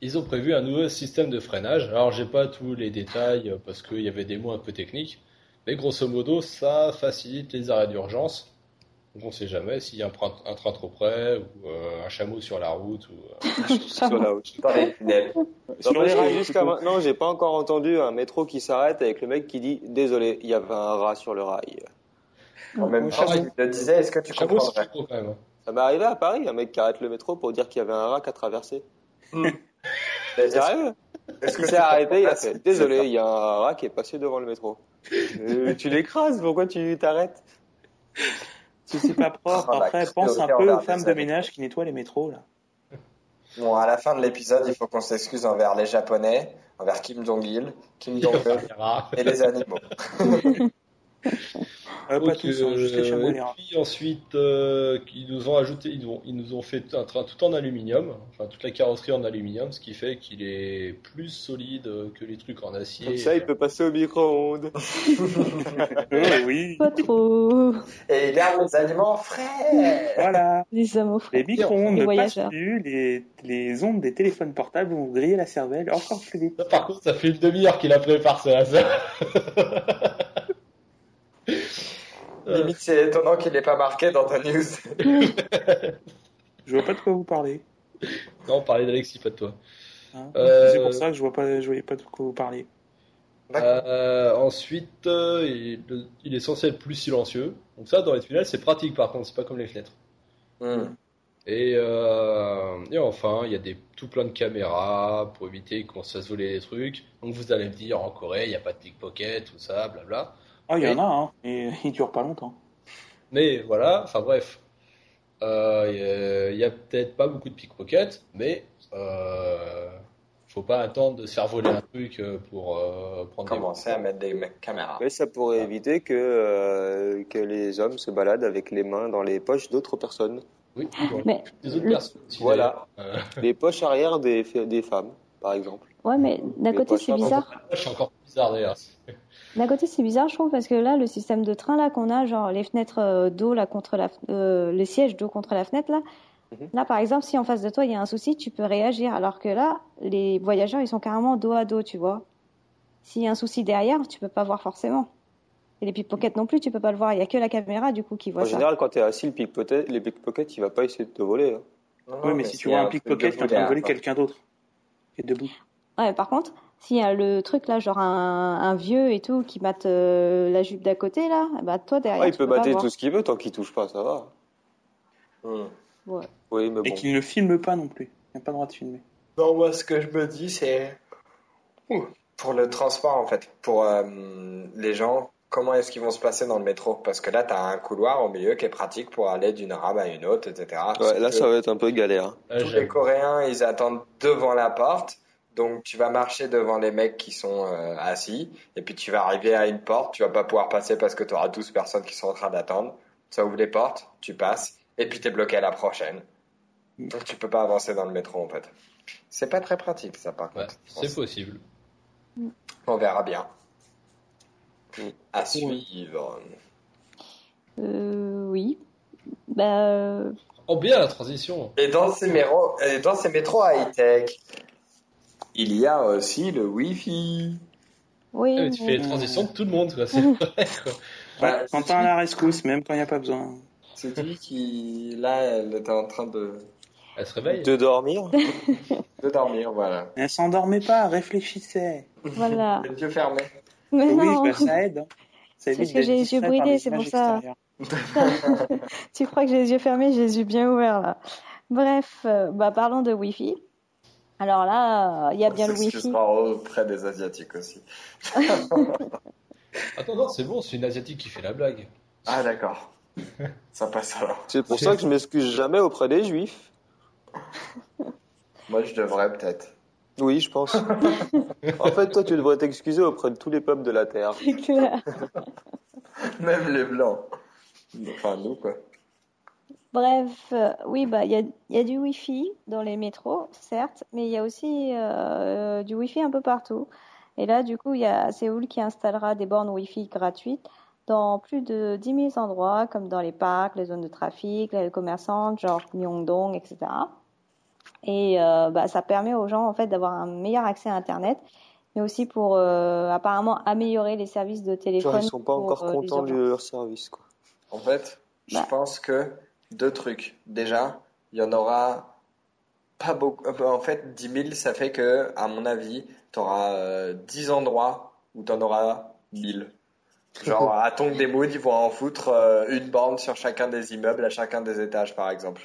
ils ont prévu un nouveau système de freinage. Alors, j'ai pas tous les détails euh, parce qu'il y avait des mots un peu techniques, mais grosso modo, ça facilite les arrêts d'urgence. Donc, on sait jamais s'il y a un, train- un train trop près ou euh, un chameau sur la route. Ou, euh,
Sur la
rails,
Jusqu'à maintenant, j'ai pas encore entendu un métro qui s'arrête avec le mec qui dit Désolé, il y avait un rat sur le rail.
En même temps, tu le disais, est-ce que tu
c'est
comprendrais
quand même. hein.
Ça m'est arrivé à Paris, un mec qui arrête le métro pour dire qu'il y avait un rat qu'à traverser.
Est-ce
Sérieux?
Est-ce que
s'est arrêté, il a fait Désolé, il y a un rat qui est passé devant le métro. Euh, tu l'écrases, pourquoi tu t'arrêtes?
Si c'est pas propre,
Oh, la
après, pense un peu aux femmes de ménage qui nettoient les métros, là.
Bon, à la fin de l'épisode, il faut qu'on s'excuse envers les Japonais, envers Kim Jong-il, Kim Jong-un et les animaux.
Euh, pas tous, hein, juste les chameaux et
euh,
les rats.
puis ensuite, euh, ils nous ont ajouté, ils, ont, ils nous ont fait un train tout en aluminium, enfin toute la carrosserie en aluminium, ce qui fait qu'il est plus solide que les trucs en acier.
Comme ça, il peut passer au micro-ondes.
Euh, oui,
Pas trop.
Et il garde les aliments frais.
voilà.
Les au frais.
Les micro-ondes ne passent plus, les, les ondes des téléphones portables vont griller la cervelle encore plus vite.
Par contre, ça fait une demi-heure qu'il a préparé ça. ça.
Limite, c'est étonnant qu'il n'ait pas marqué dans ta news.
Je vois pas de quoi vous parlez.
non, parler d'Alexis, pas de toi.
hein.
Euh,
C'est pour ça que je vois pas, je voyais pas de quoi vous parliez.
Euh, ensuite, euh, il, il est censé être plus silencieux. Donc ça, dans les tunnels, c'est pratique par contre, c'est pas comme les fenêtres.
Hmm.
Et, euh, et enfin, il y a des, tout plein de caméras pour éviter qu'on se fasse voler des trucs. Donc vous allez me dire, en Corée, il n'y a pas de pickpocket, tout ça, blabla.
Ah, il y en a, hein, et il dure pas longtemps.
Mais voilà, enfin bref. Euh, Il y a- il y a, peut-être pas beaucoup de pickpocket, mais euh, faut pas attendre de se faire voler un truc euh, pour euh, prendre des
Commencer à mettre des caméras.
Mais ça pourrait éviter que, euh, que les hommes se baladent avec les mains dans les poches d'autres personnes.
Oui, dans
Mais
des autres personnes.
Voilà.
Euh,
Les poches arrière des, des femmes, par exemple.
Ouais, mais d'un côté, c'est bizarre.
c'est encore plus bizarre d'ailleurs.
D'un côté, c'est bizarre, je trouve, parce que là, le système de train là qu'on a, genre les fenêtres euh, d'eau là contre la, euh, les sièges d'eau contre la fenêtre là.
Mhm.
Là, par exemple, si en face de toi il y a un souci, tu peux réagir, alors que là, les voyageurs ils sont carrément dos à dos, tu vois. S'il y a un souci derrière, tu peux pas voir forcément. Et les pickpockets non plus, tu peux pas le voir. Il y a que la caméra du coup qui voit
En
ça.
général, quand tu es assis, le pickpocket, les pickpockets, il va pas essayer de te voler. hein.
Non,
Oui, mais si tu
s'il y
vois
a
un pickpocket qui est en train de voler quelqu'un d'autre, qui est debout.
Ouais, par contre, s'il y a le truc là, genre un, un vieux et tout qui mate euh, la jupe d'à côté là, bah toi derrière.
Ah, il
tu
peut
peux pas
battre
voir.
tout ce qu'il veut tant qu'il touche pas, ça va.
Hmm.
Ouais.
Oui, mais
Et
bon.
qu'il ne filme pas non plus. Il n'a pas le droit de filmer.
Non, moi, ce que je me dis, c'est pour le transport, en fait, pour euh, les gens, comment est-ce qu'ils vont se placer dans le métro? Parce que là, tu as un couloir au milieu qui est pratique pour aller d'une rame à une autre, etc.
Ouais, là,
que
ça va être un peu galère.
Tous les. Coréens, ils attendent devant la porte. Donc, tu vas marcher devant les mecs qui sont euh, assis. Et puis, tu vas arriver à une porte. Tu vas pas pouvoir passer parce que tu auras 12 personnes qui sont en train d'attendre. Ça ouvre les portes, tu passes. Et puis, tu es bloqué à la prochaine. Donc, tu peux pas avancer dans le métro, en fait. C'est pas très pratique, ça, par
Ouais,
contre.
c'est possible.
On verra bien. À suivre.
Euh, oui. Bah euh,
Oh, bien la transition.
Et dans ces, méro- et dans ces métros high-tech, il y a aussi le Wi-Fi.
oui.
Ah, mais tu fais les transitions de tout le monde, quoi. C'est vrai, quoi.
Bah,
Quand t'as à la rescousse, même quand il n'y a pas besoin.
C'est lui qui, là, elle était en train de,
Elle se réveille.
De dormir
de dormir, voilà.
Elle s'endormait pas, réfléchissait.
Voilà.
Les yeux fermés.
Mais
oui,
non.
bah, ça aide. hein.
C'est parce que j'ai les yeux bridés, c'est pour ça. tu crois que j'ai les yeux fermés, j'ai les yeux bien ouverts là. Bref, euh, bah parlons de Wi-Fi. Alors là, euh, il y a bien le Wi-Fi.
s'excusera auprès des Asiatiques aussi.
Attends, non, c'est bon, c'est une asiatique qui fait la blague.
Ah, d'accord. Ça passe alors.
C'est pour ça que je m'excuse jamais auprès des juifs.
Moi, je devrais peut-être.
Oui, je pense. en fait, toi, tu devrais t'excuser auprès de tous les peuples de la Terre.
C'est clair.
Même les blancs. Enfin, nous, quoi.
Bref, euh, oui, bah il y a, il y a du Wi-Fi dans les métros, certes, mais il y a aussi euh, du Wi-Fi un peu partout. Et là, du coup, il y a Séoul qui installera des bornes Wi-Fi gratuites dans plus de 10 000 endroits, comme dans les parcs, les zones de trafic, les commerçantes, genre Myeongdong, etc. Et euh, bah, ça permet aux gens en fait d'avoir un meilleur accès à Internet, mais aussi pour euh, apparemment améliorer les services de téléphone.
Genre, ils sont pas
pour,
encore contents de leur service, quoi.
En fait, je
Bah.
pense que deux trucs. Déjà, il y en aura pas beaucoup. euh, En fait, 10 000, ça fait que, à mon avis, tu auras 10 endroits où tu en auras 1000. Genre, à des Moon, ils vont en foutre euh, une borne sur chacun des immeubles, à chacun des étages, par exemple.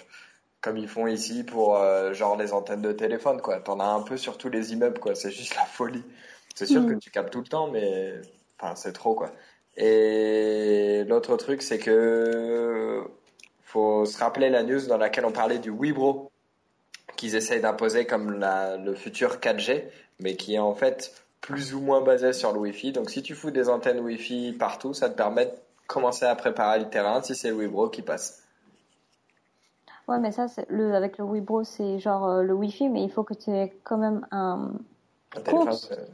Comme ils font ici pour, euh, genre, les antennes de téléphone, quoi. T'en as un peu sur tous les immeubles, quoi. C'est juste la folie. C'est sûr
Mm.
que tu captes tout le temps, mais, enfin, c'est trop, quoi. Et l'autre truc, c'est que faut se rappeler la news dans laquelle on parlait du Wibro qu'ils essayent d'imposer comme la- le futur 4G, mais qui est en fait plus ou moins basé sur le Wi-Fi. Donc si tu fous des antennes Wi-Fi partout, ça te permet de commencer à préparer le terrain si c'est le Wibro qui passe.
Ouais, mais ça, le, avec le Wibro, c'est genre euh, le Wi-Fi, mais il faut que tu aies quand même un.
Un téléphone,
Compte.
euh,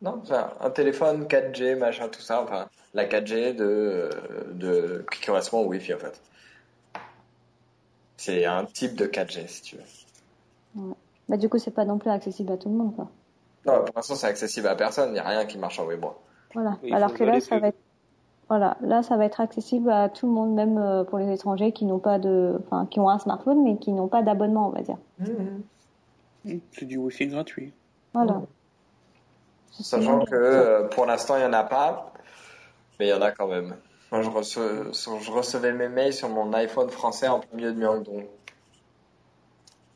non, enfin, un téléphone 4G, machin, tout ça, enfin, la 4G de, de, qui correspond au Wi-Fi en fait. C'est un type de 4G si tu veux.
Bah, du coup, c'est pas non plus accessible à tout le monde, quoi.
Non, pour l'instant, c'est accessible à personne, il n'y a rien qui marche en Wibro.
Voilà.
Oui,
Alors que là, ça va être. Voilà, là, ça va être accessible à tout le monde, même euh, pour les étrangers qui n'ont pas de, enfin, qui ont un smartphone, mais qui n'ont pas d'abonnement, on va dire.
C'est du wifi gratuit.
Voilà. C'est
Sachant que euh, pour l'instant, il n'y en a pas, mais il y en a quand même. Moi, je, rece- sur- je recevais mes mails sur mon iPhone français en plein milieu de Myeongdong.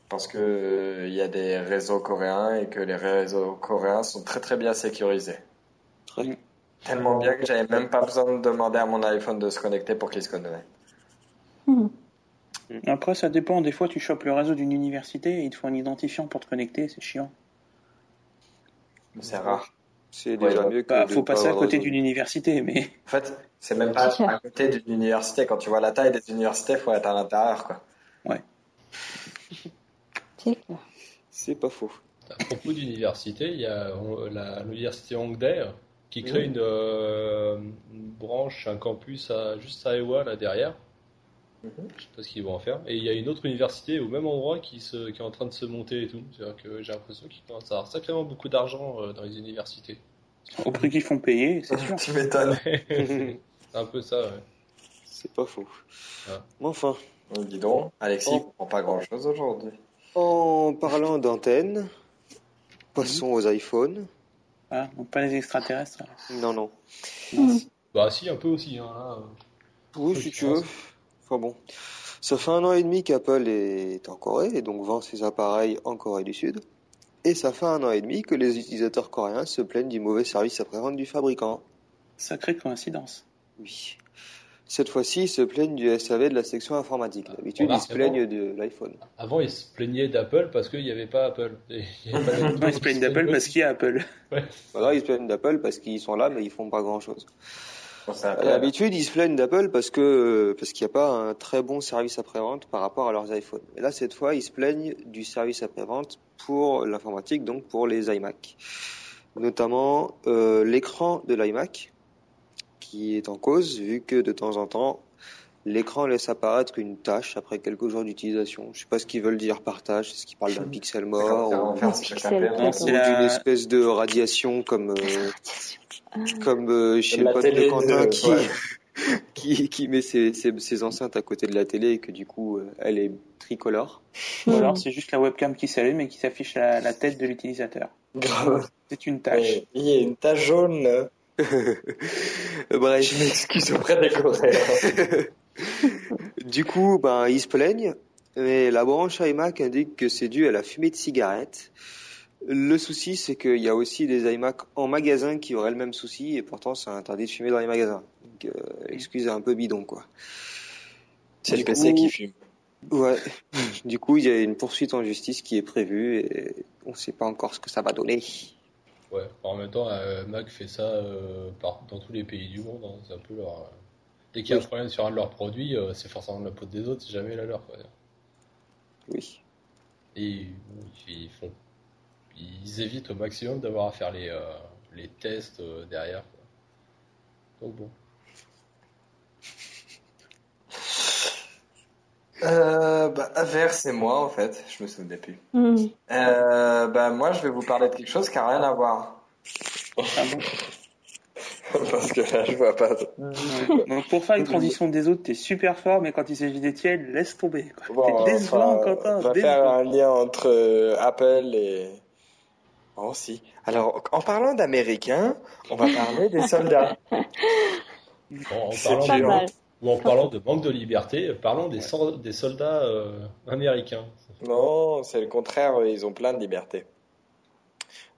Parce que euh, il y a des réseaux coréens et que les réseaux coréens sont très très bien sécurisés.
Très.
Tellement bien que j'avais même pas besoin de demander à mon iPhone de se connecter pour qu'il se connecte.
Mhm.
Après, ça dépend. Des fois, tu chopes le réseau d'une université et il te faut un identifiant pour te connecter. C'est chiant.
Mais c'est rare.
C'est
Ouais,
déjà
bah,
mieux que
Bah, faut
pas
passer à côté d'une université, mais
En fait, c'est même pas
C'est
à côté d'une université. Quand tu vois la taille des universités, faut être à l'intérieur, quoi.
C'est clair.
C'est pas faux.
À propos d'université, il y a la- l'université Hongdae qui crée une, euh, une branche, un campus à, juste à Iowa, là derrière.
Mhm.
Je sais pas ce qu'ils vont en faire. Et il y a une autre université au même endroit qui, se, qui est en train de se monter et tout. C'est-à-dire que j'ai l'impression qu'ils commencent à avoir sacrément beaucoup d'argent euh, dans les universités.
au prix qu'ils font payer, c'est sûr.
tu m'étonnes.
C'est un peu ça, ouais.
C'est pas faux. Mais enfin,
Dis donc, Alexis,
Oh.
il comprend pas grand chose aujourd'hui.
En parlant d'antenne, passons aux iPhones.
Ah, donc pas les extraterrestres.
Non, non.
Bah si, un peu aussi. Hein, là.
Oui,
Oui,
si tu
pense.
veux. Enfin bon. Ça fait un an et demi qu'Apple est en Corée et donc vend ses appareils en Corée du Sud. Et ça fait un an et demi que les utilisateurs coréens se plaignent du mauvais service après-vente du fabricant.
Sacrée coïncidence.
Oui. Cette fois-ci, ils se plaignent du SAV de la section informatique. D'habitude, ils se plaignent de l'iPhone.
Avant, ils se plaignaient d'Apple parce qu'il n'y avait pas Apple. Et il y avait pas de-
Non, ils se plaignent d'Apple parce qu'il y a Apple.
Voilà, ils se plaignent d'Apple parce qu'ils sont là, mais ils font pas grand-chose. L'habitude, ils se plaignent d'Apple parce que parce qu'il n'y a pas un très bon service après-vente par rapport à leurs iPhones. Et là, cette fois, ils se plaignent du service après-vente pour l'informatique, donc pour les iMac. Notamment euh, l'écran de l'iMac qui est en cause, vu que de temps en temps, l'écran laisse apparaître une tâche après quelques jours d'utilisation. Je sais pas ce qu'ils veulent dire par tâche, est-ce qu'ils parlent d'un pixel mort ou, ou d'une
la...
espèce de radiation comme euh,
Ah.
comme euh, chez le pote de Quentin
de-
qui,
ouais.
qui, qui met ses, ses, ses enceintes à côté de la télé et que du coup euh, elle est tricolore.
Ou
Hmm.
alors c'est juste la webcam qui s'allume et qui s'affiche la, la tête de l'utilisateur.
Grave.
C'est une tâche.
Il y a une tache jaune.
Bref,
Je m'excuse auprès des Coréens.
du coup, ben, ils se plaignent, mais la branche iMac indique que c'est dû à la fumée de cigarette. Le souci, c'est qu'il y a aussi des iMac en magasin qui auraient le même souci et pourtant c'est interdit de fumer dans les magasins. Donc, euh, l'excuse est un peu bidon, quoi.
C'est le PC
coup-
qui fume.
Ouais. Du coup, il y a une poursuite en justice qui est prévue et on ne sait pas encore ce que ça va donner.
Ouais. En même temps, euh, Mac fait ça euh, par- dans tous les pays du monde. hein. C'est un peu leur. Dès qu'il y a
Oui.
un problème sur un de leurs produits, euh, c'est forcément de la faute des autres, c'est jamais la leur. Quoi.
Oui.
Et ils font. Ils évitent au maximum d'avoir à faire les, euh, les tests euh, derrière. quoi. Donc bon.
Euh, bah, Aver, c'est moi en fait. Je me souvenais plus. Euh, bah, moi, je vais vous parler de quelque chose qui n'a rien à voir.
Ah bon?
Parce que là, je vois pas.
Donc pour faire une transition des autres, t'es super fort, mais quand il s'agit des tiennes, laisse tomber.
Bon,
t'es décevant,
enfin,
Quentin.
On va
décevant.
faire un lien entre euh, Apple et. Oh si. Alors, en parlant d'Américains, on va parler des soldats.
En parlant de- ou en parlant de manque de liberté, parlons des, soldats euh, américains.
Non, c'est le contraire, ils ont plein de liberté.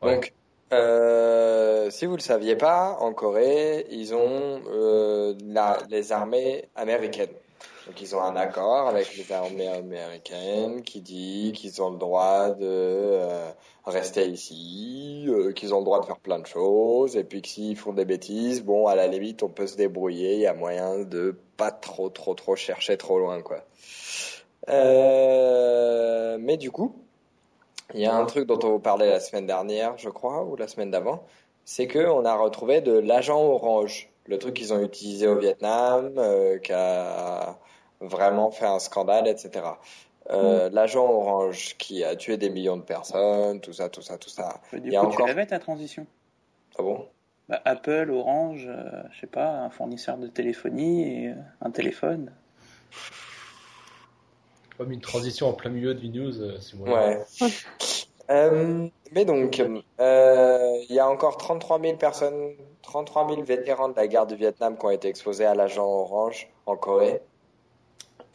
Ouais.
Donc, euh, si vous le saviez pas, en Corée, ils ont euh, la- les armées américaines. Donc, ils ont un accord avec les armées américaines qui dit qu'ils ont le droit de euh, rester ici, euh, qu'ils ont le droit de faire plein de choses, et puis que s'ils font des bêtises, bon, à la limite, on peut se débrouiller. Il y a moyen de pas trop, trop, trop chercher trop loin, quoi. Euh, mais du coup, il y a un truc dont on vous parlait la semaine dernière, je crois, ou la semaine d'avant, c'est que on a retrouvé de l'agent orange, le truc qu'ils ont utilisé au Vietnam, euh, qui a vraiment fait un scandale, etc. Euh, L'agent orange qui a tué des millions de personnes, tout ça, tout ça, tout ça.
Du
il y a
coup, tu
encore-
l'avais ta transition?
Ah bon?
Bah, Apple, Orange, euh, je sais pas, un fournisseur de téléphonie et euh, un téléphone.
Comme une transition en plein milieu d'une news, moyen.
Ouais. Euh, mais donc, euh, il y a encore 33 000 personnes, 33 000 vétérans de la guerre du Vietnam qui ont été exposés à l'agent orange en Corée.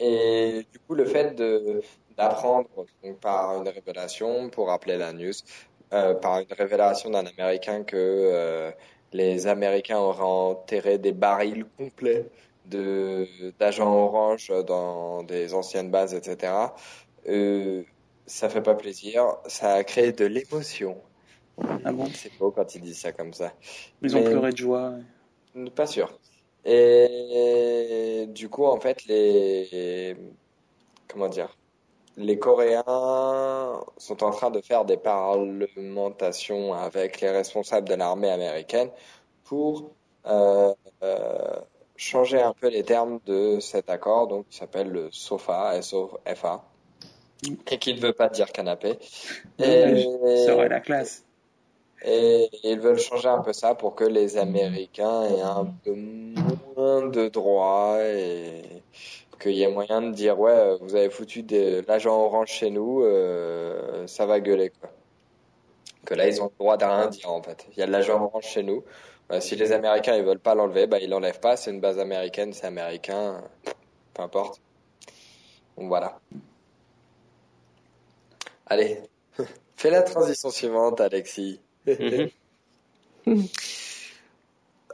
Et du coup, le fait de d'apprendre par une révélation, pour rappeler la news, euh, par une révélation d'un Américain que les Américains auraient enterré des barils complets d'agents orange dans des anciennes bases, etc. Euh, ça fait pas plaisir, ça a créé de l'émotion.
Ah bon?
C'est beau quand ils disent ça comme ça.
Ils ont
Mais-
pleuré de joie.
Pas sûr. Et du coup, en fait, les comment dire, les Coréens sont en train de faire des parlementations avec les responsables de l'armée américaine pour euh, euh, changer un peu les termes de cet accord, donc qui s'appelle le SOFA, S-O-F-A, et qui ne veut pas dire canapé. Et,
Ça aurait la classe.
et ils veulent changer un peu ça pour que les Américains aient un peu moins de droits et qu'il y ait moyen de dire ouais, vous avez foutu de l'agent orange chez nous, euh, ça va gueuler quoi. Que là ils ont le droit de rien dire en fait. Il y a de l'agent orange chez nous. Bah, si les Américains ils veulent pas l'enlever, bah ils l'enlèvent pas. C'est une base américaine, c'est américain, peu importe. Donc voilà. Allez, fais la transition suivante, Alexis.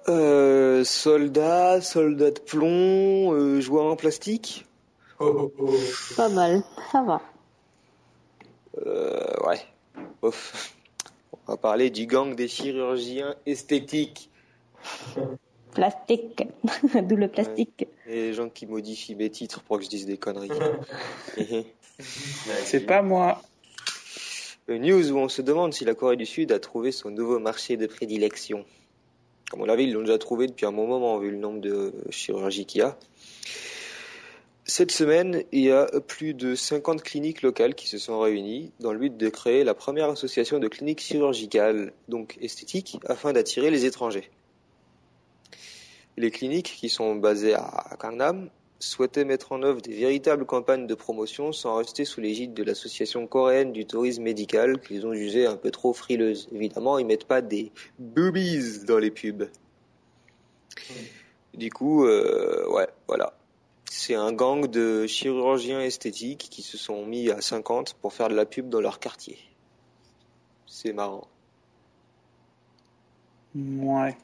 Euh, soldat, soldat de plomb, euh, joueur en plastique.
Pas mal, ça va.
Euh, ouais. Ouf. On va parler du gang des chirurgiens esthétiques.
Plastique, d'où le plastique.
Et les gens qui modifient mes titres pour que je dise des conneries.
C'est pas moi.
Le news où on se demande si la Corée du Sud a trouvé son nouveau marché de prédilection. Comme on l'a vu, ils l'ont déjà trouvé depuis un bon moment, vu le nombre de chirurgies qu'il y a. Cette semaine, il y a plus de 50 cliniques locales qui se sont réunies dans le but de créer la première association de cliniques chirurgicales, donc esthétiques, afin d'attirer les étrangers. Les cliniques, qui sont basées à Gangnam, souhaitaient mettre en œuvre des véritables campagnes de promotion sans rester sous l'égide de l'association coréenne du tourisme médical qu'ils ont jugé un peu trop frileuse. Évidemment, ils mettent pas des boobies dans les pubs. Du coup, euh, ouais, voilà. C'est un gang de chirurgiens esthétiques qui se sont mis à 50 pour faire de la pub dans leur quartier. C'est marrant.
Ouais.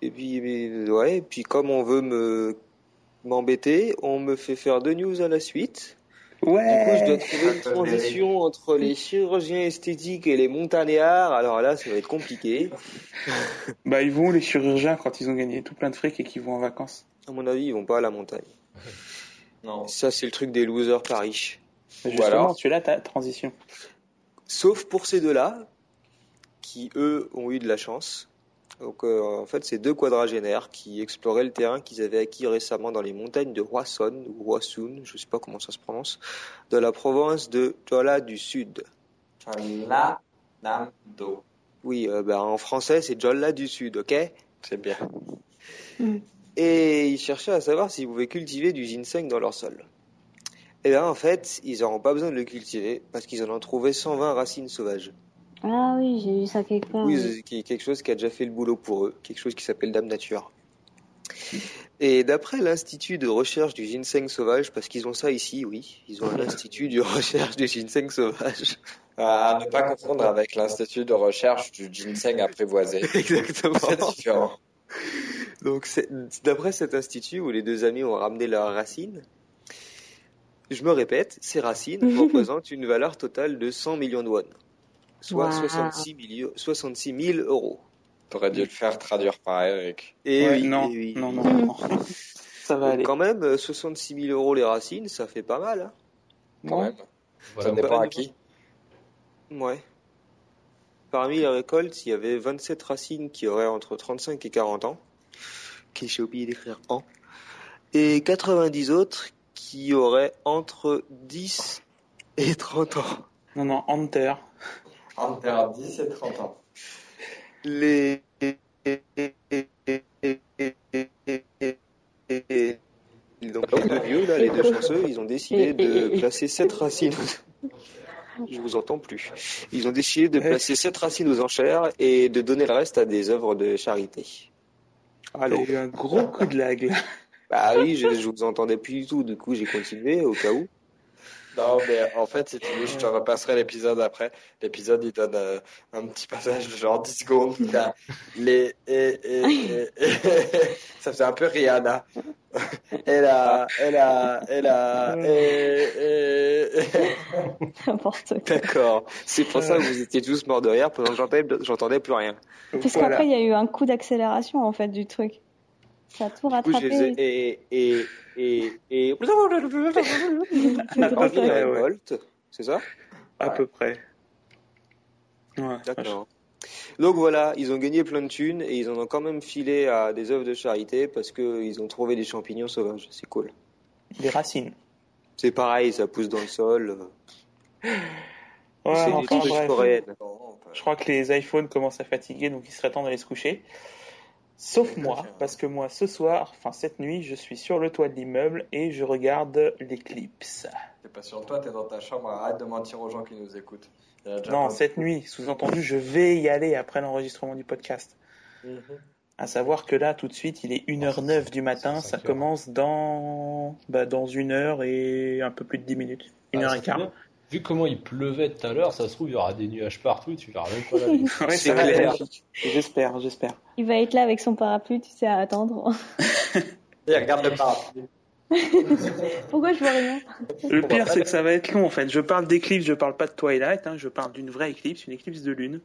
Et puis, ouais, et puis comme on veut me m'embêter, on me fait faire deux news à la suite. Du coup, je dois
Ouais.
trouver une transition entre les chirurgiens esthétiques et les montagnards. Alors là, ça va être compliqué.
Bah, ils vont, les chirurgiens, quand ils ont gagné tout plein de fric et qu'ils vont en vacances.
À mon avis, ils vont pas à la montagne.
Non.
Ça, c'est le truc des losers pas riches.
Ou
Justement,
alors
tu là ta transition.
Sauf pour ces deux-là, qui eux ont eu de la chance. Donc euh, en fait, c'est deux quadragénaires qui exploraient le terrain qu'ils avaient acquis récemment dans les montagnes de Hwasun ou Hwasun, je sais pas comment ça se prononce, de la province de Chola du Sud.
La Namdo.
Oui, euh, bah, en français, c'est Jolla du Sud, ok?
C'est bien.
Et ils cherchaient à savoir s'ils pouvaient cultiver du ginseng dans leur sol. Et là, en fait, ils n'auront pas besoin de le cultiver parce qu'ils en ont trouvé 120 racines sauvages.
Ah oui, j'ai vu ça quelque part.
Oui,
oui.
qui- quelque chose qui a déjà fait le boulot pour eux, quelque chose qui s'appelle Dame Nature. Et d'après l'Institut de recherche du ginseng sauvage, parce qu'ils ont ça ici, oui, ils ont un institut de recherche du ginseng sauvage.
À ne pas confondre avec l'Institut de recherche du ginseng apprivoisé.
Exactement.
C'est différent.
Donc, d'après cet institut où les deux amis ont ramené leurs racines, je me répète, ces racines représentent une valeur totale de 100 millions de won, soit
Wow.
66, millions, 66 000 euros.
T'aurais dû le faire traduire par Eric.
Et
Ouais,
oui,
non,
et oui.
non, non, non. Ça va
Donc,
aller.
quand même, euh, 66 000 euros les racines, ça fait pas mal. Hein
Quand
Ouais.
même.
Voilà.
Ça dépend à qui.
ouais. Parmi les récoltes, il y avait 27 racines qui auraient entre 35 et 40 ans, qui j'ai oublié d'écrire en, et 90 autres qui auraient entre 10 et 30 ans.
Non, non, Hunter.
Entre 10 et 30 ans.
Les donc les deux vieux là, les deux chanceux, ils ont décidé de placer sept racines. Je vous entends plus. Ils ont décidé de placer sept racines aux enchères et de donner le reste à des œuvres de charité.
Il y a eu un gros coup de lag.
Bah oui, je, je vous entendais plus du tout. Du coup, j'ai continué au cas où.
Non, mais en fait, si tu veux, je te repasserai l'épisode après. L'épisode, il donne euh, un petit passage de genre 10 secondes. Les, et, et, et, et- ça fait un peu Rihanna. Et là, et là, et là, et,
N'importe quoi.
D'accord. C'est pour ça que vous étiez tous morts de rire pendant que j'entendais- j'entendais plus rien.
Parce
Voilà.
qu'après, il y a eu un coup d'accélération, en fait, du truc. Ça a tout rattrapé.
et et et et. C'est ça
À peu près. Ouais.
D'accord. Donc voilà, ils ont gagné plein de thunes et ils en ont quand même filé à des œuvres de charité parce que ils ont trouvé des champignons sauvages. C'est cool.
Des racines.
C'est pareil, ça pousse dans le sol.
Ouais,
c'est des
enfin,
trucs
bref.
coréennes.
Je crois que les iPhones commencent à fatiguer, donc il serait temps d'aller se coucher. Sauf moi, parce que moi, ce soir, enfin cette nuit, je suis sur le toit de l'immeuble et je regarde l'éclipse.
T'es pas sur toi, t'es dans ta chambre. Arrête de mentir aux gens qui nous écoutent.
Non, cette nuit, sous-entendu, je vais y aller après l'enregistrement du podcast.
Mhm.
À savoir que là, tout de suite, il est 1h09 du matin, ça commence dans, bah, dans une heure et un peu plus de 10 minutes. Une
Ah,
heure et
fait
quart.
bien. Vu comment il pleuvait tout à l'heure, ça se trouve, il y aura des nuages partout, tu verras même pas la.
Ouais,
C'est clair.
J'espère, j'espère.
Il va être là avec son parapluie, tu sais, à attendre.
Regarde le parapluie.
Pourquoi je vois rien?
Le pire, c'est que ça va être long, en fait. Je parle d'éclipse, je parle pas de Twilight, hein, je parle d'une vraie éclipse, une éclipse de lune.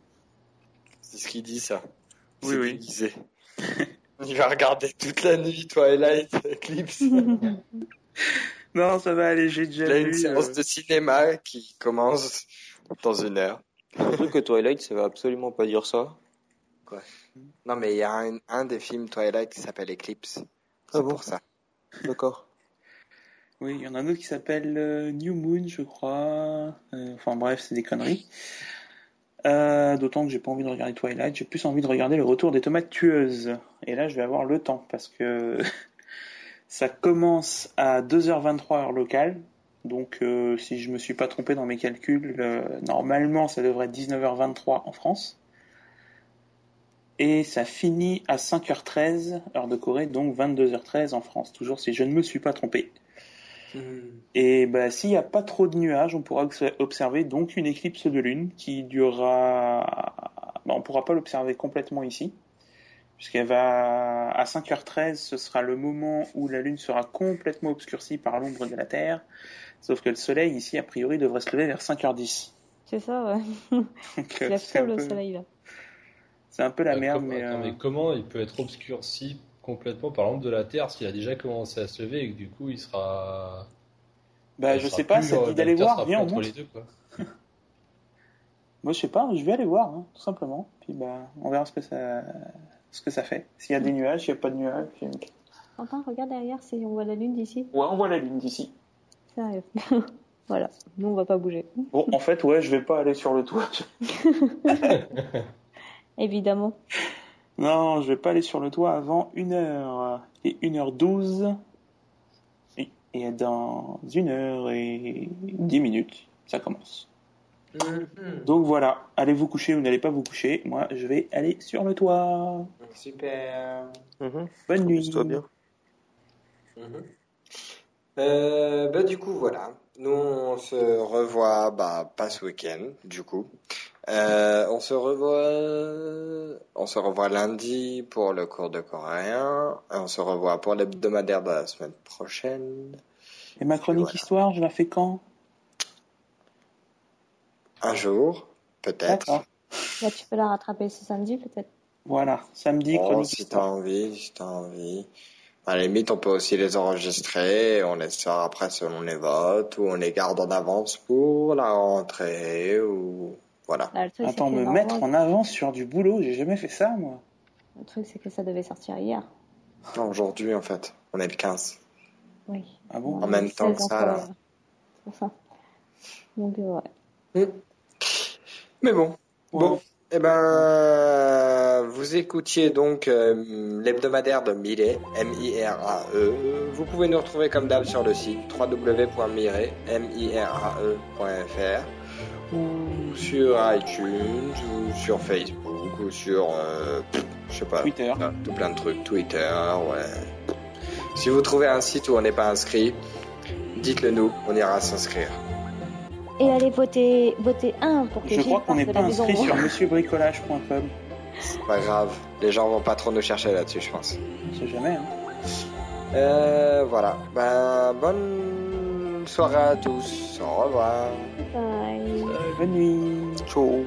C'est ce qu'il dit, ça.
Oui, oui.
disait. Il va regarder toute la nuit Twilight Eclipse.
Non, ça va aller, j'ai déjà
Il a une
vu.
séance
euh,
de cinéma qui commence dans une heure.
Le truc que Twilight, ça va absolument pas dire ça.
Non, mais il y a un, un des films Twilight qui s'appelle Eclipse. C'est
Ah bon?
Pour ça.
D'accord.
Oui, il y en a un autre qui s'appelle euh, New Moon, je crois. Euh, enfin bref, c'est des conneries. Euh, D'autant que j'ai pas envie de regarder Twilight, j'ai plus envie de regarder le retour des tomates tueuses. Et là, je vais avoir le temps parce que ça commence à 2h23 heure locale. Donc, euh, si je me suis pas trompé dans mes calculs, euh, normalement, ça devrait être 19h23 en France. Et ça finit à 5h13 heure de Corée, donc 22h13 en France. Toujours si je ne me suis pas trompé. Et bah, s'il n'y a pas trop de nuages, on pourra obs- observer donc une éclipse de lune qui durera. Bah, on ne pourra pas l'observer complètement ici, puisqu'elle va à 5h13, ce sera le moment où la lune sera complètement obscurcie par l'ombre de la Terre. Sauf que le soleil ici, a priori, devrait se lever vers 5h10.
C'est ça, ouais.
Donc,
Il
euh,
lève
c'est
tôt le soleil, là.
c'est un peu la
Euh,
merde,
com-
mais.
attends,
euh,
mais comment il peut être obscurci complètement par l'ombre de la Terre s'il a déjà commencé à se lever et que du coup il sera.
Bah,
il
je
sera
sais pas, ça te
euh,
dit d'aller voir, viens, on monte.
les deux, quoi.
Moi, je sais pas, je vais aller voir, hein, tout simplement. Puis bah, on verra ce que ça, ce que ça fait. S'il y a des nuages, s'il n'y a pas de nuages. puis-
Quentin, regarde derrière si on voit la lune d'ici.
Ouais, on voit la lune d'ici.
Arrive. voilà. Nous, on va pas bouger.
Bon, en fait, ouais, je vais pas aller sur le toit.
Évidemment.
Non, je vais pas aller sur le toit avant 1h et 1h12. Et, et dans 1h et 10 minutes, ça commence. Donc voilà, allez vous coucher ou n'allez pas vous coucher. Moi, je vais aller sur le toit.
Super.
Mhm.
Bonne nuit.
Repose-toi bien.
Mhm. Euh, bah, du coup, voilà. Nous, on se revoit, bah, pas ce week-end, du coup. Euh, on se revoit, on se revoit lundi pour le cours de coréen. Et on se revoit pour l'hebdomadaire de la semaine prochaine.
Et ma chronique
Voilà.
histoire, je la fais quand?
Un jour, peut-être.
Là, tu peux la rattraper ce samedi, peut-être.
Voilà, samedi,
Oh,
chronique
si t'as envie, si t'as envie. À la limite, on peut aussi les enregistrer, on les sort après selon les votes, ou on les garde en avance pour la rentrée, ou voilà.
Bah, truc, c'est
Attends, me mettre en avance sur du boulot, j'ai jamais fait ça, moi.
Le truc, c'est que ça devait sortir hier.
Non, Aujourd'hui, en fait, on est le 15.
Oui.
Ah bon?
En même temps que
16
ça, là.
C'est ça. Donc, euh, ouais.
Mais bon, bon, eh ben, vous écoutiez donc euh, l'hebdomadaire de Millet, M-I-R-A-E. Vous pouvez nous retrouver comme d'hab sur le site www.mire, M-I-R-A-E.fr ou sur iTunes ou sur Facebook ou sur, euh, je sais pas,
Twitter.
Tout plein de trucs, Twitter, ouais. Si vous trouvez un site où on n'est pas inscrit, dites-le nous, on ira s'inscrire.
Et allez voter, voter 1 pour que
Je
Gilles
crois qu'on n'est pas inscrit sur monsieurbricolage.com.
C'est pas grave, les gens vont pas trop nous chercher là-dessus, je pense.
On sait jamais, hein.
Euh, voilà. Ben, bonne soirée à tous. Au revoir.
Bye.
Bonne nuit.
Ciao.